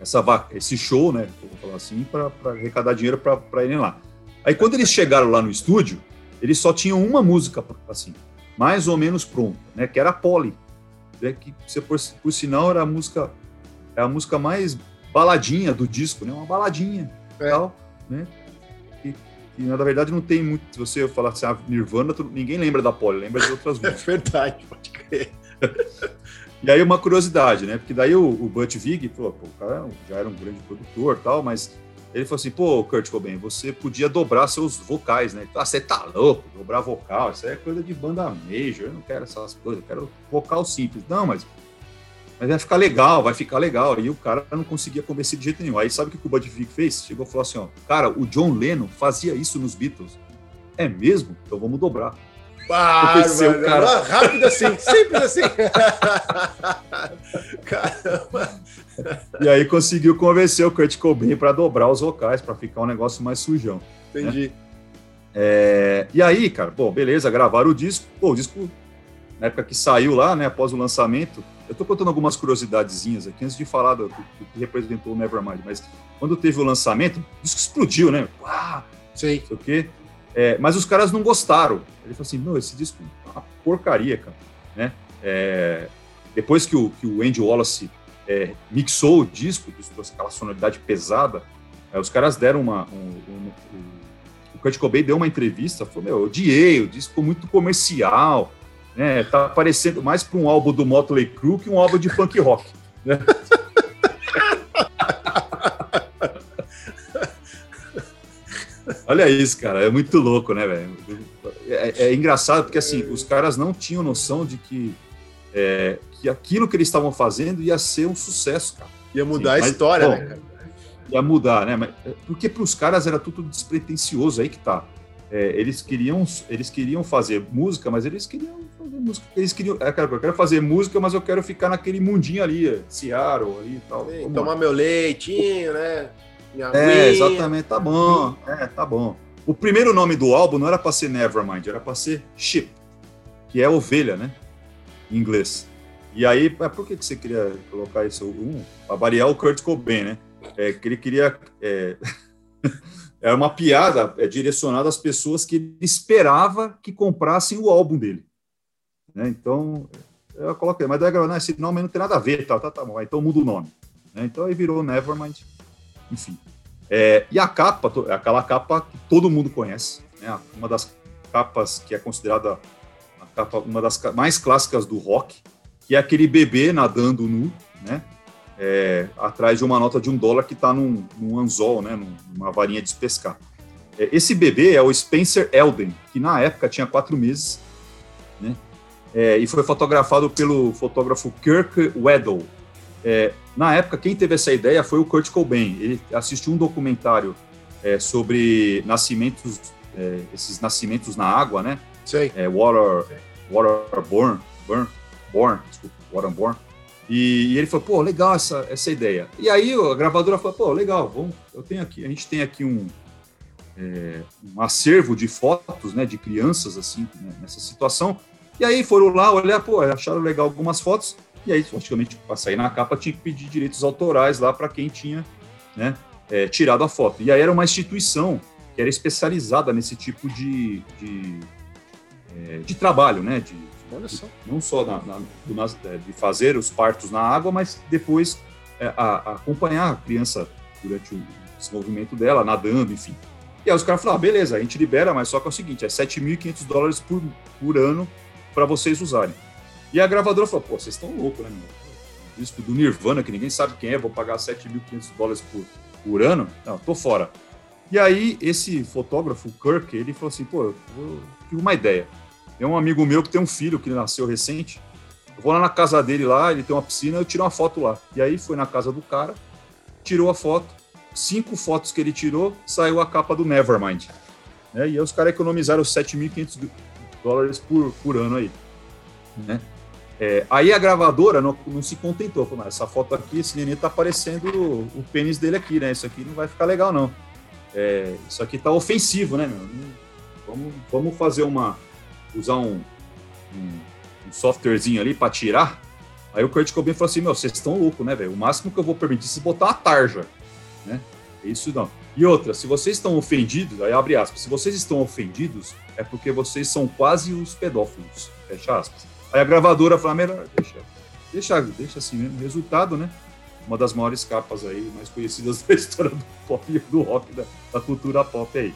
essa esse show, né? Vou falar assim, para arrecadar dinheiro para irem lá. Aí quando eles chegaram lá no estúdio, eles só tinham uma música, assim, mais ou menos pronta, né? Que era a Polly. Né, que, por, por sinal, era a música, é a música mais baladinha do disco, né? Uma baladinha é. tal, né? E, e, na verdade não tem muito. Se você falar assim, ah, Nirvana, tu, ninguém lembra da Polly, lembra de outras [laughs] músicas. É verdade, pode crer. [laughs] E aí uma curiosidade, né? Porque daí o, o Butch Vig falou, pô, o cara já era um grande produtor tal, mas ele falou assim, pô, Kurt Cobain, você podia dobrar seus vocais, né? Ah, você tá louco, dobrar vocal, isso é coisa de banda major, eu não quero essas coisas, eu quero vocal simples. Não, mas, mas vai ficar legal, vai ficar legal. E o cara não conseguia convencer de jeito nenhum. Aí sabe o que o Butch Vig fez? Chegou e falou assim, ó, cara, o John Lennon fazia isso nos Beatles. É mesmo? Então vamos dobrar. Mano, cara... Rápido assim, [laughs] simples assim. [laughs] Caramba. E aí conseguiu convencer o Kurt Cobain para dobrar os vocais, para ficar um negócio mais sujão. Né? Entendi. Né? É... E aí, cara, bom, beleza, gravaram o disco. Pô, o disco, na época que saiu lá, né, após o lançamento, eu tô contando algumas curiosidadezinhas aqui, antes de falar do, do, que representou o Nevermind, mas quando teve o lançamento, o disco explodiu, né? Uau, Sei. Sei o quê. É, mas os caras não gostaram. Ele falou assim: não, esse disco é uma porcaria, cara. Né? É, depois que o, que o Andy Wallace é, mixou o disco, trouxe aquela sonoridade pesada, é, os caras deram uma. Um, um, um, o Kurt Cobain deu uma entrevista, falou: meu, eu odiei, o disco muito comercial, né? Tá parecendo mais para um álbum do Motley Crue que um álbum de punk rock. Né? [laughs] Olha isso, cara, é muito louco, né, velho? É, é, engraçado porque assim, os caras não tinham noção de que, é, que aquilo que eles estavam fazendo ia ser um sucesso, cara. Ia mudar a história, bom, né? Ia mudar, né? Mas, porque para os caras era tudo despretensioso, aí que tá. É, eles queriam eles queriam fazer música, mas eles queriam fazer música. Eles queriam, é, cara, eu quero fazer música, mas eu quero ficar naquele mundinho ali, Seattle ali e tal. Sim, tomar meu leitinho, né? Minha é, exatamente, tá bom. É, tá bom. O primeiro nome do álbum não era para ser Nevermind, era para ser Ship, que é ovelha, né? Em inglês. E aí, por que, que você queria colocar isso? Um, para variar o Kurt Cobain, né? É, que ele queria. É... [laughs] era uma piada é, direcionada às pessoas que ele esperava que comprassem o álbum dele. Né? Então, eu coloquei, mas daí, não, esse nome não tem nada a ver, tá, tá, tá bom, então muda o nome. Né? Então aí virou Nevermind enfim. É, e a capa, aquela capa que todo mundo conhece, né? uma das capas que é considerada capa, uma das mais clássicas do rock, que é aquele bebê nadando nu, né? É, atrás de uma nota de um dólar que está num, num, anzol, né? numa varinha de pescar. É, esse bebê é o Spencer Elden, que na época tinha quatro meses, né? É, e foi fotografado pelo fotógrafo Kirk Weddle, é, na época, quem teve essa ideia foi o Kurt Cobain. Ele assistiu um documentário é, sobre nascimentos, é, esses nascimentos na água, né? Sei. Water, waterborne, burn, born, desculpa, waterborne. E, e, ele falou, pô, legal essa, essa ideia. E aí a gravadora falou, pô, legal, vamos, eu tenho aqui, a gente tem aqui um, é, um acervo de fotos, né, de crianças assim né, nessa situação. E aí foram lá olhar, pô, acharam legal algumas fotos. E aí, logicamente, para sair na capa, tinha que pedir direitos autorais lá para quem tinha né, é, tirado a foto. E aí era uma instituição que era especializada nesse tipo de, de, é, de trabalho, né? De, de, não só na, na, é, de fazer os partos na água, mas depois é, a, a acompanhar a criança durante o desenvolvimento dela, nadando, enfim. E aí os caras falaram, ah, beleza, a gente libera, mas só que é o seguinte, é 7.500 dólares por, por ano para vocês usarem. E a gravadora falou, pô, vocês estão loucos, né, meu? Disco do Nirvana, que ninguém sabe quem é, vou pagar 7.500 dólares por, por ano? Não, tô fora. E aí, esse fotógrafo, Kirk, ele falou assim, pô, eu tive uma ideia. Tem um amigo meu que tem um filho que nasceu recente, eu vou lá na casa dele lá, ele tem uma piscina, eu tiro uma foto lá. E aí foi na casa do cara, tirou a foto, cinco fotos que ele tirou, saiu a capa do Nevermind. Né? E aí os caras economizaram 7.500 dólares por, por ano aí. Né? É, aí a gravadora não, não se contentou, falou, essa foto aqui, esse neném tá aparecendo o, o, pênis dele aqui, né? Isso aqui não vai ficar legal, não. É, isso aqui tá ofensivo, né, meu? Vamos, vamos fazer uma. Usar um, um, um softwarezinho ali para tirar. Aí o Kurt Cobain falou assim: meu, vocês estão loucos, né, velho? O máximo que eu vou permitir é botar uma tarja, né? Isso não. E outra, se vocês estão ofendidos, aí abre aspas, se vocês estão ofendidos, é porque vocês são quase os pedófilos, fecha aspas. Aí a gravadora falou, ah, melhor, deixa, deixa, deixa assim mesmo, resultado, né? Uma das maiores capas aí, mais conhecidas [laughs] da história do pop do rock, da, da cultura pop aí.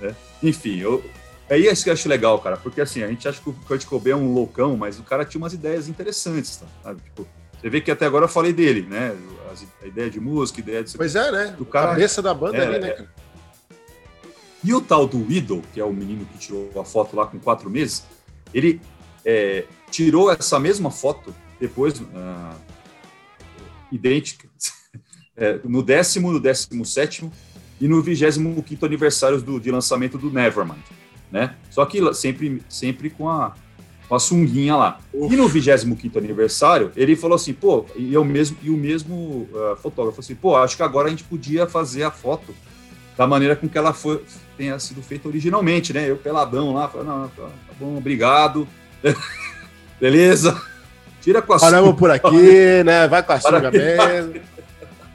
Né? Enfim, eu, é isso que eu acho legal, cara, porque assim, a gente acha que o Kurt Cobain é um loucão, mas o cara tinha umas ideias interessantes, tá? sabe? Tipo, você vê que até agora eu falei dele, né? A ideia de música, a ideia de. Pois é, né? Do cara, cabeça da banda é, ali, né, cara? E o tal do Idol, que é o menino que tirou a foto lá com quatro meses, ele é, tirou essa mesma foto depois, uh, idêntica, [laughs] é, no décimo, no décimo sétimo e no vigésimo quinto aniversário do, de lançamento do Nevermind, né? Só que sempre, sempre com a, com a sunguinha lá. Uf. E no 25 aniversário, ele falou assim, pô, e, eu mesmo, e o mesmo uh, fotógrafo assim, pô, acho que agora a gente podia fazer a foto da maneira com que ela foi, tenha sido feita originalmente, né? Eu peladão lá, falei, não, tá, tá bom, obrigado. [laughs] Beleza? Tira com a Paramos por aqui, [laughs] né? [laughs] Vai com a sunga mesmo.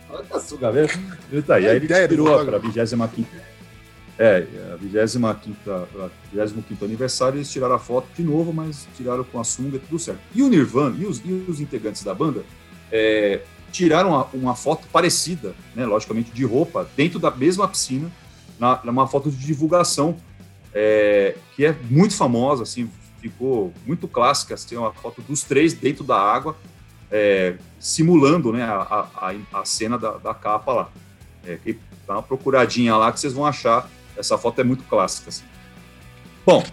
Vai com a sunga mesmo. Tá aí, aí ele tirou para a 25 é, a 25 25 aniversário, eles tiraram a foto de novo, mas tiraram com a sunga, tudo certo. E o Nirvana e os, e os integrantes da banda é, tiraram uma, uma, foto parecida, né, logicamente de roupa, dentro da mesma piscina, na, numa foto de divulgação, é, que é muito famosa, assim, ficou muito clássica, assim, uma foto dos três dentro da água, é, simulando né, a, a, a cena da, da capa lá. É, dá uma procuradinha lá que vocês vão achar essa foto é muito clássica. Assim. Bom,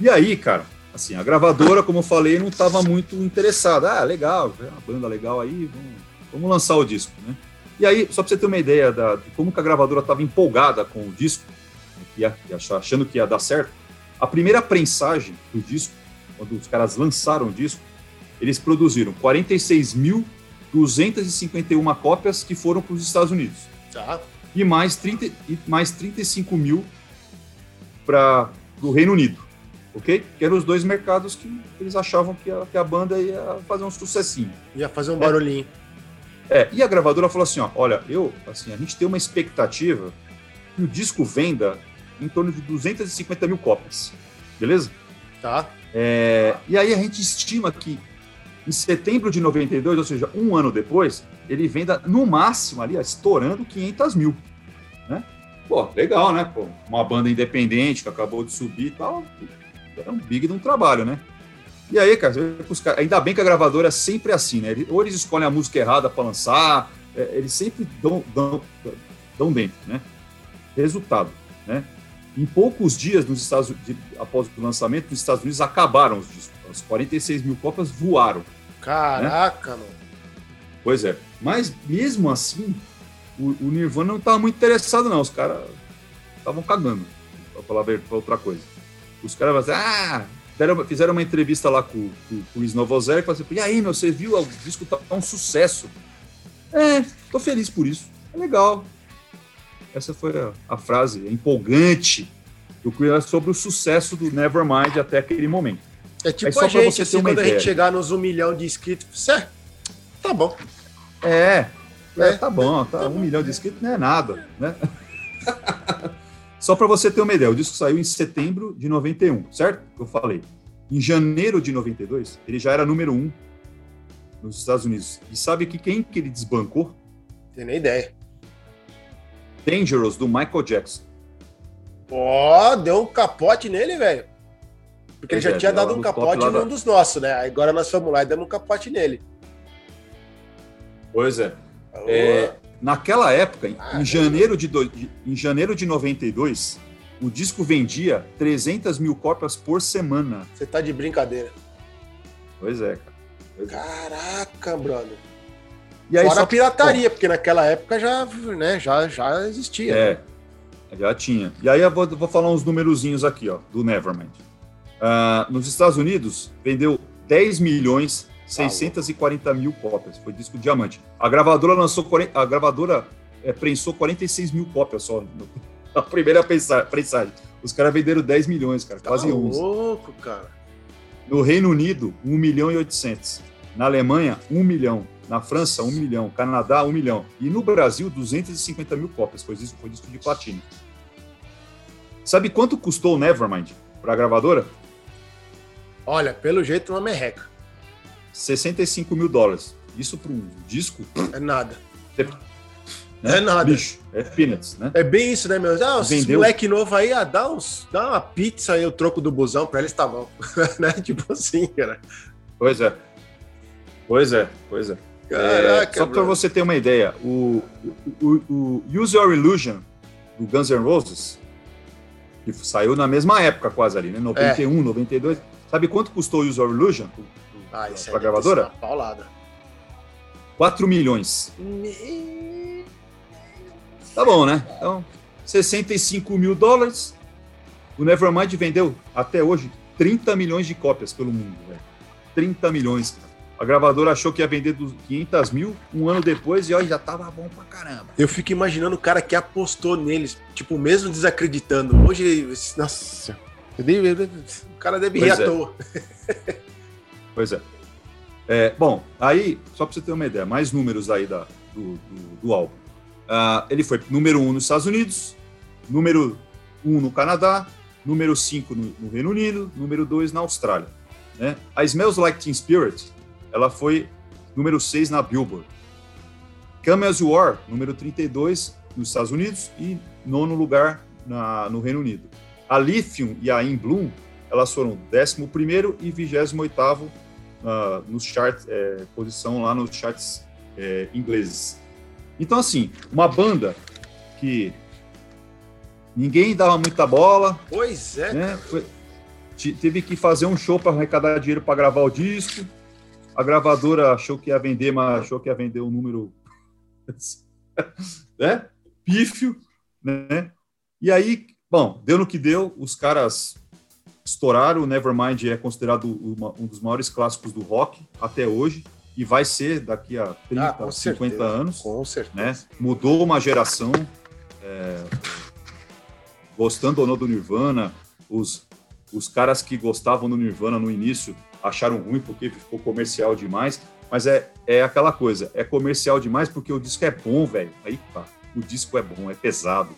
e aí, cara, assim, a gravadora, como eu falei, não estava muito interessada. Ah, legal, é uma banda legal aí, vamos, vamos lançar o disco, né? E aí, só para você ter uma ideia da, de como que a gravadora estava empolgada com o disco, ia, achando que ia dar certo, a primeira prensagem do disco, quando os caras lançaram o disco, eles produziram 46.251 cópias que foram para os Estados Unidos. Tá e mais, 30, e mais 35 mil para o Reino Unido, ok? Que eram os dois mercados que eles achavam que a, que a banda ia fazer um sucessinho. Ia fazer um barulhinho. É, e a gravadora falou assim, ó, olha, eu, assim, a gente tem uma expectativa que o disco venda em torno de 250 mil cópias, beleza? Tá. É, e aí a gente estima que em setembro de 92, ou seja, um ano depois, ele venda no máximo ali, estourando 500 mil. Né? Pô, legal, né? Pô, uma banda independente que acabou de subir e tal. É um big de um trabalho, né? E aí, cara, ainda bem que a gravadora é sempre assim, né? Ou eles escolhem a música errada para lançar, é, eles sempre dão, dão, dão dentro, né? Resultado, né? Em poucos dias, nos Estados Unidos, após o lançamento, nos Estados Unidos acabaram os discos. As 46 mil cópias voaram. Caraca, né? mano. Pois é. Mas mesmo assim, o, o Nirvana não estava muito interessado, não. Os caras estavam cagando, para falar pra outra coisa. Os caras assim, ah, deram, fizeram uma entrevista lá com, com, com o Luiz Novoselic e falaram assim, e aí, meu, você viu? O disco tá um sucesso. É, tô feliz por isso. É legal. Essa foi a, a frase empolgante do Queen sobre o sucesso do Nevermind até aquele momento. É tipo a gente, assim, quando ideia. a gente chegar nos um milhão de inscritos, você, tá bom. É, é, é tá bom, tá, um milhão de inscritos não é nada, né? [laughs] Só para você ter uma ideia, o disco saiu em setembro de 91, certo? Eu falei. Em janeiro de 92, ele já era número um nos Estados Unidos. E sabe que quem que ele desbancou? Tem nem ideia. Dangerous, do Michael Jackson. Ó, deu um capote nele, velho. Porque ele Pois já é, tinha dado um capote num da- dos nossos, né? Agora nós fomos lá e demos um capote nele. Pois é. É, naquela época, em- Ah, em, janeiro de do- em janeiro de 92, o disco vendia 300 mil cópias por semana. Você tá de brincadeira. Pois é, cara. Caraca, brother. E aí, Fora só a pirataria, porque naquela época já, né, já, já existia. É, já tinha. E aí eu vou, vou falar uns numerozinhos aqui, ó, do Nevermind. Ah, nos Estados Unidos, vendeu 10 milhões 640 mil cópias. Foi disco diamante. A gravadora lançou 40 a gravadora é, prensou 46 mil cópias só [laughs] na primeira prensa- prensagem. Os caras venderam 10 milhões, cara, Tá quase 11. louco, cara. No Reino Unido, 1 milhão e 800. Na Alemanha, 1 milhão. Na França, 1 milhão. Canadá, 1 milhão. E no Brasil, 250 mil cópias. Foi disco, foi disco de platina. Sabe quanto custou o Nevermind para a gravadora? Olha, pelo jeito uma merreca. 65 mil dólares. Isso para um disco? É nada. né? É nada. Bicho, é peanuts, né? É bem isso, né, meu? Ah, esses Vendeu. moleque novo aí, ah, dá, uns, dá uma pizza aí, o troco do busão pra eles tá bom. [laughs] né? Tipo assim, cara. Pois é. Pois é, pois é. Caraca, É, só para você ter uma ideia, o, o, o- o Use Your Illusion do Guns N' Roses, que saiu na mesma época quase ali, né? 91, 92. Sabe quanto custou o Use Your Illusion Ah, isso aí para a deve ter gravadora? paulada. 4 milhões. Tá bom, né? Então, 65 mil dólares. O Nevermind vendeu até hoje 30 milhões de cópias pelo mundo, velho. 30 milhões. A gravadora achou que ia vender dos 500 mil um ano depois e ó, já tava bom pra caramba. Eu fico imaginando o cara que apostou neles, tipo, mesmo desacreditando. Hoje, nossa, o cara deve rir Pois à é. toa. [laughs] Pois é. É, bom, aí, só para você ter uma ideia, mais números aí da, do, do, do álbum. Ah, ele foi número 1 um nos Estados Unidos, número 1 um no Canadá, número 5 no, no Reino Unido, número 2 na Austrália. Né? A Smells Like Teen Spirit, ela foi número 6 na Billboard. Come As You Are, número 32 nos Estados Unidos e nono lugar na, no Reino Unido. A Lithium e a In Bloom, elas foram 11º e 28º ah, nos charts, é, posição lá nos charts é, ingleses. Então, assim, uma banda que ninguém dava muita bola, Pois é, né? Foi- te- teve que fazer um show para arrecadar dinheiro para gravar o disco. A gravadora achou que ia vender, mas achou que ia vender um número [laughs] né? pífio, né? E aí, bom, deu no que deu, os caras estouraram, o Nevermind é considerado uma- um dos maiores clássicos do rock até hoje e vai ser daqui a 30, Ah, com 50 certeza. anos Com certeza. né? Mudou uma geração, é, gostando ou não do Nirvana, os, os caras que gostavam do Nirvana no início acharam ruim porque ficou comercial demais, mas é, é aquela coisa, é comercial demais porque o disco é bom, velho. Aí tá, o disco é bom, é pesado,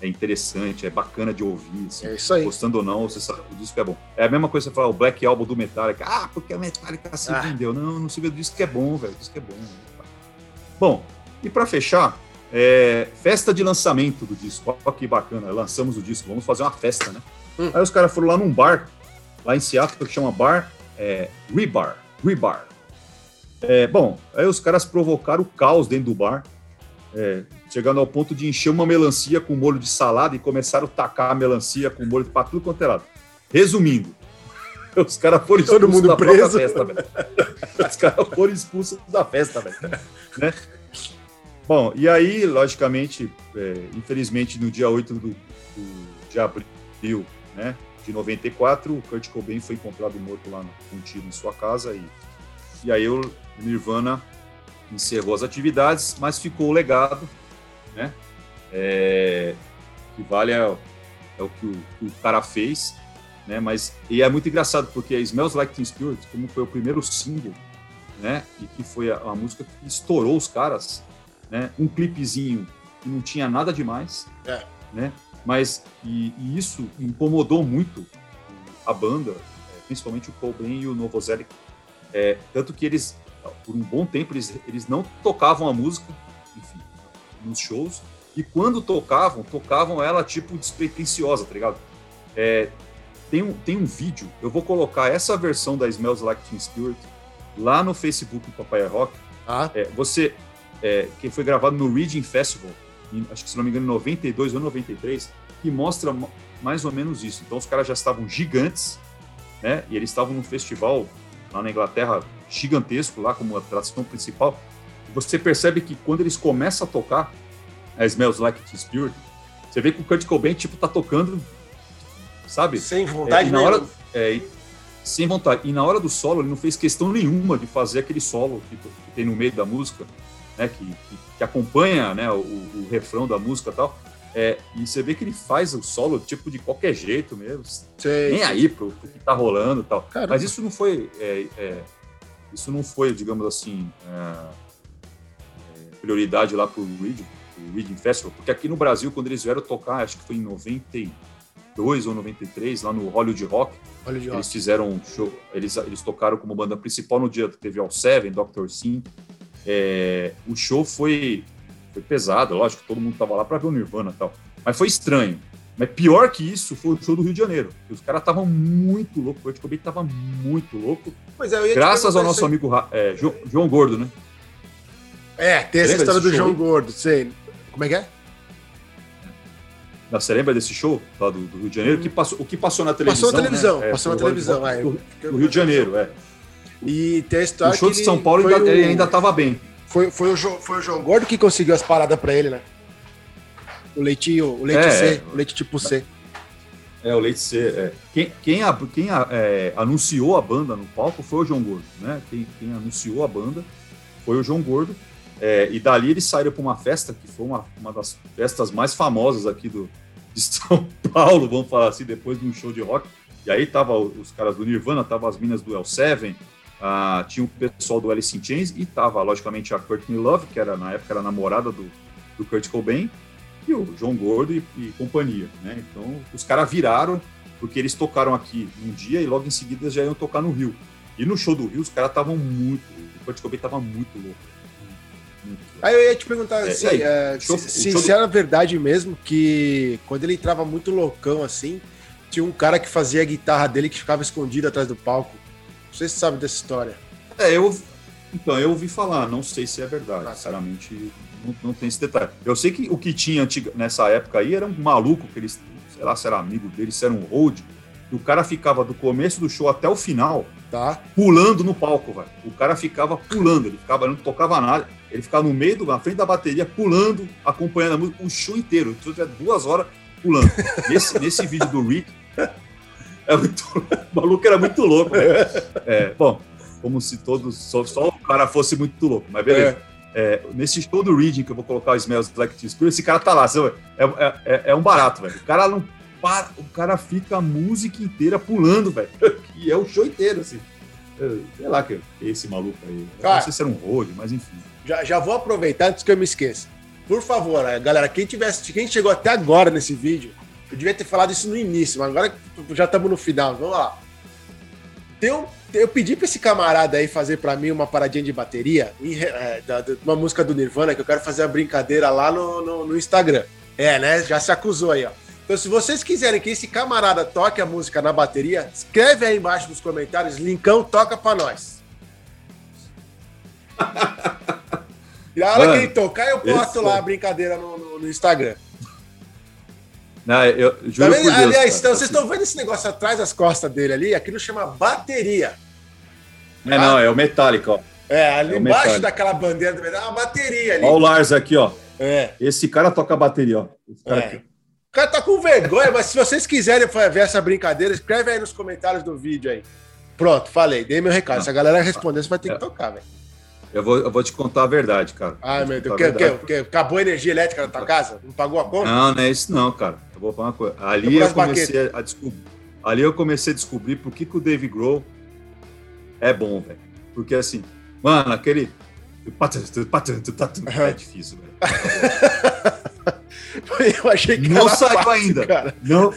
é interessante, é bacana de ouvir, assim. É isso aí. Gostando ou não, você sabe, o disco é bom. É a mesma coisa que você falar o Black Album do Metallica. Ah, porque a Metallica se Ah. vendeu. Não, não se vendeu. O disco é bom, velho. O disco é bom. Bom, e para fechar, é, festa de lançamento do disco. Olha que bacana, lançamos o disco, vamos fazer uma festa, né? Hum. Aí os caras foram lá num bar, lá em Seattle, que chama Bar é, Rebar. Rebar. É, bom, aí os caras provocaram o caos dentro do bar, é, chegando ao ponto de encher uma melancia com molho de salada e começaram a tacar a melancia com molho para tudo quanto é lado. Resumindo, [laughs] os caras foram Todo expulsos mundo da preso. festa, velho. [laughs] Os caras foram expulsos da festa, velho. Né? Bom, e aí, logicamente, é, infelizmente, no dia 8 do, do- de abril né, de 94, o Kurt Cobain foi encontrado morto lá no, com um tiro em sua casa e, e aí o Nirvana encerrou as atividades, mas ficou o legado, né? É, que vale é, é o que o, que o cara fez, né? Mas e é muito engraçado porque Smells Like Teen Spirit, como foi o primeiro single, né? E que foi a, a música que estourou os caras, né? Um clipezinho que não tinha nada demais, É. né? Mas e, e isso incomodou muito a banda, é, principalmente o Cobain e o Novoselic, é, tanto que eles por um bom tempo eles, eles não tocavam a música, enfim, nos shows E quando tocavam, tocavam ela tipo despretensiosa, tá ligado? É, tem, um, tem um vídeo, eu vou colocar essa versão da Smells Like Teen Spirit lá no Facebook do Papai Rock. Ah, É, você, é, que foi gravado no Reading Festival, em, acho que se não me engano, em 92 ou 93, que mostra ma- mais ou menos isso. Então os caras já estavam gigantes, né? E eles estavam num festival lá na Inglaterra gigantesco, lá como atração principal. Você percebe que quando eles começam a tocar a Smells Like Teen Spirit, você vê que o Kurt Cobain, tipo, tá tocando, sabe? sem É, vontade e na hora, é, sem vontade. E na hora do solo, ele não fez questão nenhuma de fazer aquele solo que, que tem no meio da música, né, que, que, que acompanha né, o, o refrão da música e tal. É, e você vê que ele faz o solo tipo de qualquer jeito mesmo, Sei. nem aí pro, pro que tá rolando e tal. Caramba. Mas isso não foi, é, é, isso não foi, digamos assim, é, é, prioridade lá pro Reading, pro Reading Festival, porque aqui no Brasil, quando eles vieram tocar, acho que foi em 92 ou 93, lá no Hollywood Rock, o de eles fizeram um show, eles, eles tocaram como banda principal no dia que teve All Seven, Dr. Sim. É, o show foi, foi pesado, lógico, todo mundo tava lá para ver o Nirvana e tal. Mas foi estranho. Mas pior que isso foi o show do Rio de Janeiro. que Os caras estavam muito loucos, o Kurt Cobain tava muito louco. Pois é, Graças ao nosso amigo é, João, João Gordo, né? É, tem essa história do João aí? Gordo, sei. Como é que é? Você lembra desse show lá do, do Rio de Janeiro? Que passou, o que passou na televisão? Passou na televisão, né? É, passou na televisão. Rock Do, do Rio de Janeiro, é. E tem a história O show de São Paulo ainda, o- ele ainda tava bem. Foi, foi, o João, foi o João Gordo que conseguiu as paradas pra ele, né? O leitinho, o leite É, C, é. o leite tipo C. É, o Leite C. É. Quem, quem, a- quem a- é, anunciou a banda no palco foi o João Gordo, né? Quem, quem anunciou a banda foi o João Gordo. É, e dali eles saíram para uma festa, que foi uma, uma das festas mais famosas aqui do, de [laughs] São Paulo, vamos falar assim, depois de um show de rock. E aí tava os caras do Nirvana, tava as minas do L7, ah, tinha o pessoal do Alice in Chains e tava, logicamente, a Courtney Love, que era na época era namorada do, do Kurt Cobain, e o João Gordo e, e companhia, né? Então, os caras viraram, porque eles tocaram aqui um dia e logo em seguida já iam tocar no Rio. E no show do Rio, os caras estavam muito. O Kurt Cobain tava muito louco. Aí eu ia te perguntar É, assim, e aí? é, Show- se, se, show se do- era verdade mesmo que quando ele entrava muito loucão assim, tinha um cara que fazia a guitarra dele que ficava escondido atrás do palco. Não sei se você sabe dessa história. É, eu. Então, eu ouvi falar, não sei se é verdade, Ah, tá. sinceramente, não, não tem esse detalhe. Eu sei que o que tinha antiga, nessa época aí era um maluco, que eles, sei lá, se era amigo dele, se era um hold, e o cara ficava do começo do show até o final, Tá? pulando no palco, velho. O cara ficava pulando, ele ficava, não tocava nada, ele ficava no meio, na frente da bateria, pulando, acompanhando a música, o show inteiro. Então, duas horas pulando. Nesse, nesse vídeo do Rick, é muito, o maluco era muito louco, velho. É, bom, como se todos, só, só o cara fosse muito louco, mas beleza. É, nesse show do Reading, que eu vou colocar o Smells Like Teen Spirit, esse cara tá lá, sabe? é, é, é- é um barato, velho. O cara não para, o cara fica a música inteira pulando, velho. E é o show inteiro, assim. Sei lá que esse maluco aí. Cara. não sei se era um road, mas enfim. Já, já vou aproveitar antes que eu me esqueça. Por favor, eh, galera, quem tivesse, quem chegou até agora nesse vídeo, eu devia ter falado isso no início, mas agora já estamos no final. Vamos lá. Tem eu pedi pra esse camarada aí fazer pra mim uma paradinha de bateria, eh, uma música do Nirvana, que eu quero fazer a brincadeira lá no, no, no Instagram. É, né? Já se acusou aí, ó. Então, se vocês quiserem que esse camarada toque a música na bateria, escreve aí embaixo nos comentários, linkão toca pra nós. [laughs] E a hora Mano, que ele tocar, eu posto lá a brincadeira no, no- no Instagram. Não, eu, Tá juro vendo? por Deus, Aliás, então, vocês assim, estão vendo esse negócio atrás das costas dele ali? Aquilo chama bateria. É, não, é o Metallica, ó. É, ali É embaixo metálico. daquela bandeira do metal, é uma bateria ali. Ó o Lars aqui, ó. É. Esse cara toca bateria, ó. Esse cara É. aqui. O cara tá com vergonha, mas se vocês quiserem ver essa brincadeira, escreve aí nos comentários do vídeo aí. Pronto, falei, dei meu recado. Não. Se a galera responder, você vai ter que É. tocar, velho. Eu vou, eu vou te contar a verdade, cara. Ai, Vou meu Deus. a que, que, que, acabou a energia elétrica na tua casa? Não pagou a conta? Não, não é isso não, cara. Eu vou falar uma coisa. Ali eu as comecei a descobrir. Ali eu comecei a descobrir por que, que o Dave Grohl é bom, velho. Porque assim, mano, aquele. [laughs] É difícil, velho. [laughs] Eu achei que Não saiu fácil, ainda. Cara. Não.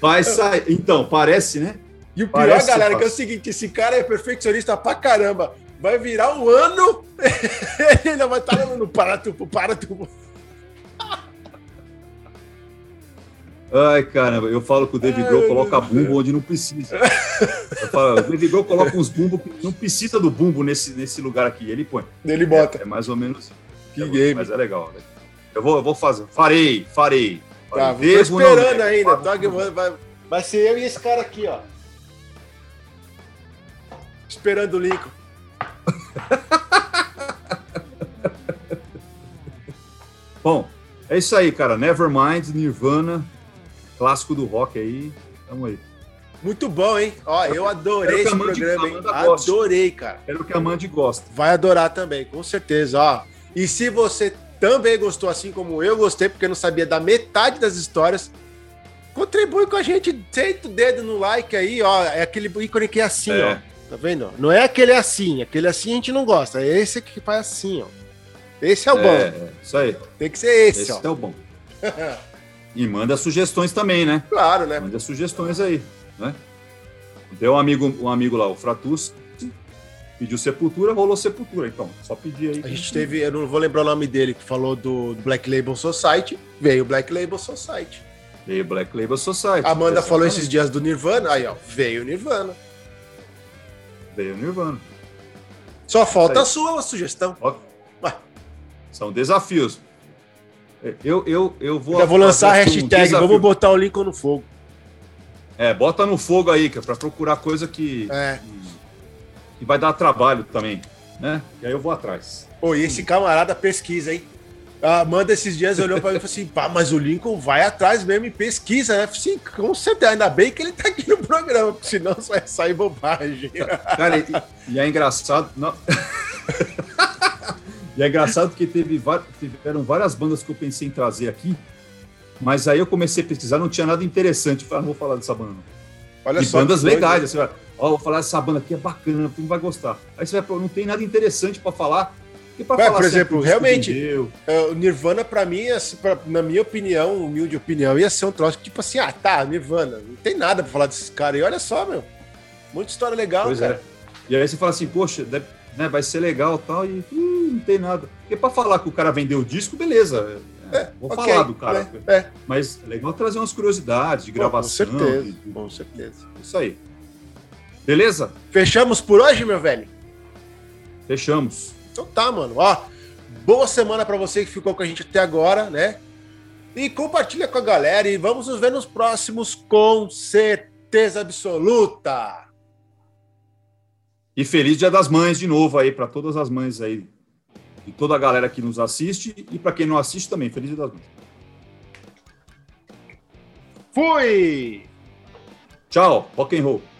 Vai sair. Então, parece, né? E o pior, Parece galera, que é o seguinte: esse cara é perfeccionista pra caramba. Vai virar um ano, [laughs] ele ainda vai estar no para tubo, para tubo. Ai, caramba, eu falo que o David Grohl coloca bumbo onde não precisa. Falo, o David Grohl coloca uns bumbos que não precisa do bumbo nesse, nesse lugar aqui. Ele põe. Ele bota. É, é mais ou menos. Que é, game. Mas é legal. Né? Eu vou, eu vou fazer. Farei, farei. Tá, esperando não, ainda. Tô, vai, vai ser eu e esse cara aqui, ó. Esperando o Lincoln. [laughs] Bom, é isso aí, cara. Nevermind, Nirvana, clássico do rock aí. Tamo aí. Muito bom, hein? Ó, eu adorei esse programa, hein? Adorei, cara. Quero que a Mandy goste. Vai adorar também, com certeza, ó. E se você também gostou assim como eu gostei, porque não sabia da metade das histórias, contribui com a gente, senta o dedo no like aí, ó. É aquele ícone que é assim, é. ó. Tá vendo? Não é aquele assim, aquele assim a gente não gosta. É esse que faz assim, ó. Esse é o é, bom. É, isso aí. Tem que ser esse, esse ó. é o bom. [laughs] e manda sugestões também, né? Claro, né? Manda sugestões aí, né? Tem um amigo, um amigo lá, o Fratus, pediu Sepultura, rolou Sepultura. Então, só pedir aí. A gente teve, eu não vou lembrar o nome dele, que falou do, do Black Label Society. Veio o Black Label Society. Veio o Black Label Society. Amanda falou esses dias do Nirvana, aí ó, veio o Nirvana. Veio o Nirvana. Só falta a sua sugestão. Ó, são desafios. Eu, eu, eu vou. Já vou lançar a hashtag, um vamos botar o Lincoln no fogo. É, bota no fogo aí, que é pra procurar coisa que, é. que, vai dar trabalho também, né? E aí eu vou atrás. Pô, e esse camarada pesquisa, hein? A Amanda esses dias olhou para mim e falou assim: pá, mas o Lincoln vai atrás mesmo e pesquisa, né? Sim, com certeza, ainda bem que ele tá aqui no programa, porque senão só ia sair bobagem. Cara, e, e é engraçado. Não... [laughs] E é engraçado que teve, tiveram várias bandas que eu pensei em trazer aqui, mas aí eu comecei a pesquisar, não tinha nada interessante. Eu falei, ah, não vou falar dessa banda. Olha e só bandas legais. Vai, ó, oh, vou falar dessa banda aqui, é bacana, tu vai gostar. Aí você vai, não tem nada interessante para falar. Pra falar por exemplo, realmente, é, o Nirvana, para mim, assim, pra, na minha opinião, humilde opinião, ia ser um troço tipo assim, ah, tá, Nirvana, não tem nada para falar desses caras. E olha só, meu, muita história legal, pois cara. É. E aí você fala assim, poxa, deve, né, vai ser legal tal, e hum, não tem nada. Porque para falar que o cara vendeu o disco, beleza. É, é vou okay, falar do cara. É, é. Mas é legal trazer umas curiosidades de gravação. com certeza, e, com certeza. Isso aí. Beleza? Fechamos por hoje, meu velho? Fechamos. Então tá, mano. Ó, boa semana para você que ficou com a gente até agora, né? E compartilha com a galera e vamos nos ver nos próximos com certeza absoluta. E feliz Dia das Mães de novo aí para todas as mães aí e toda a galera que nos assiste e para quem não assiste também. Feliz Dia das Mães. Fui. Tchau, rock and roll.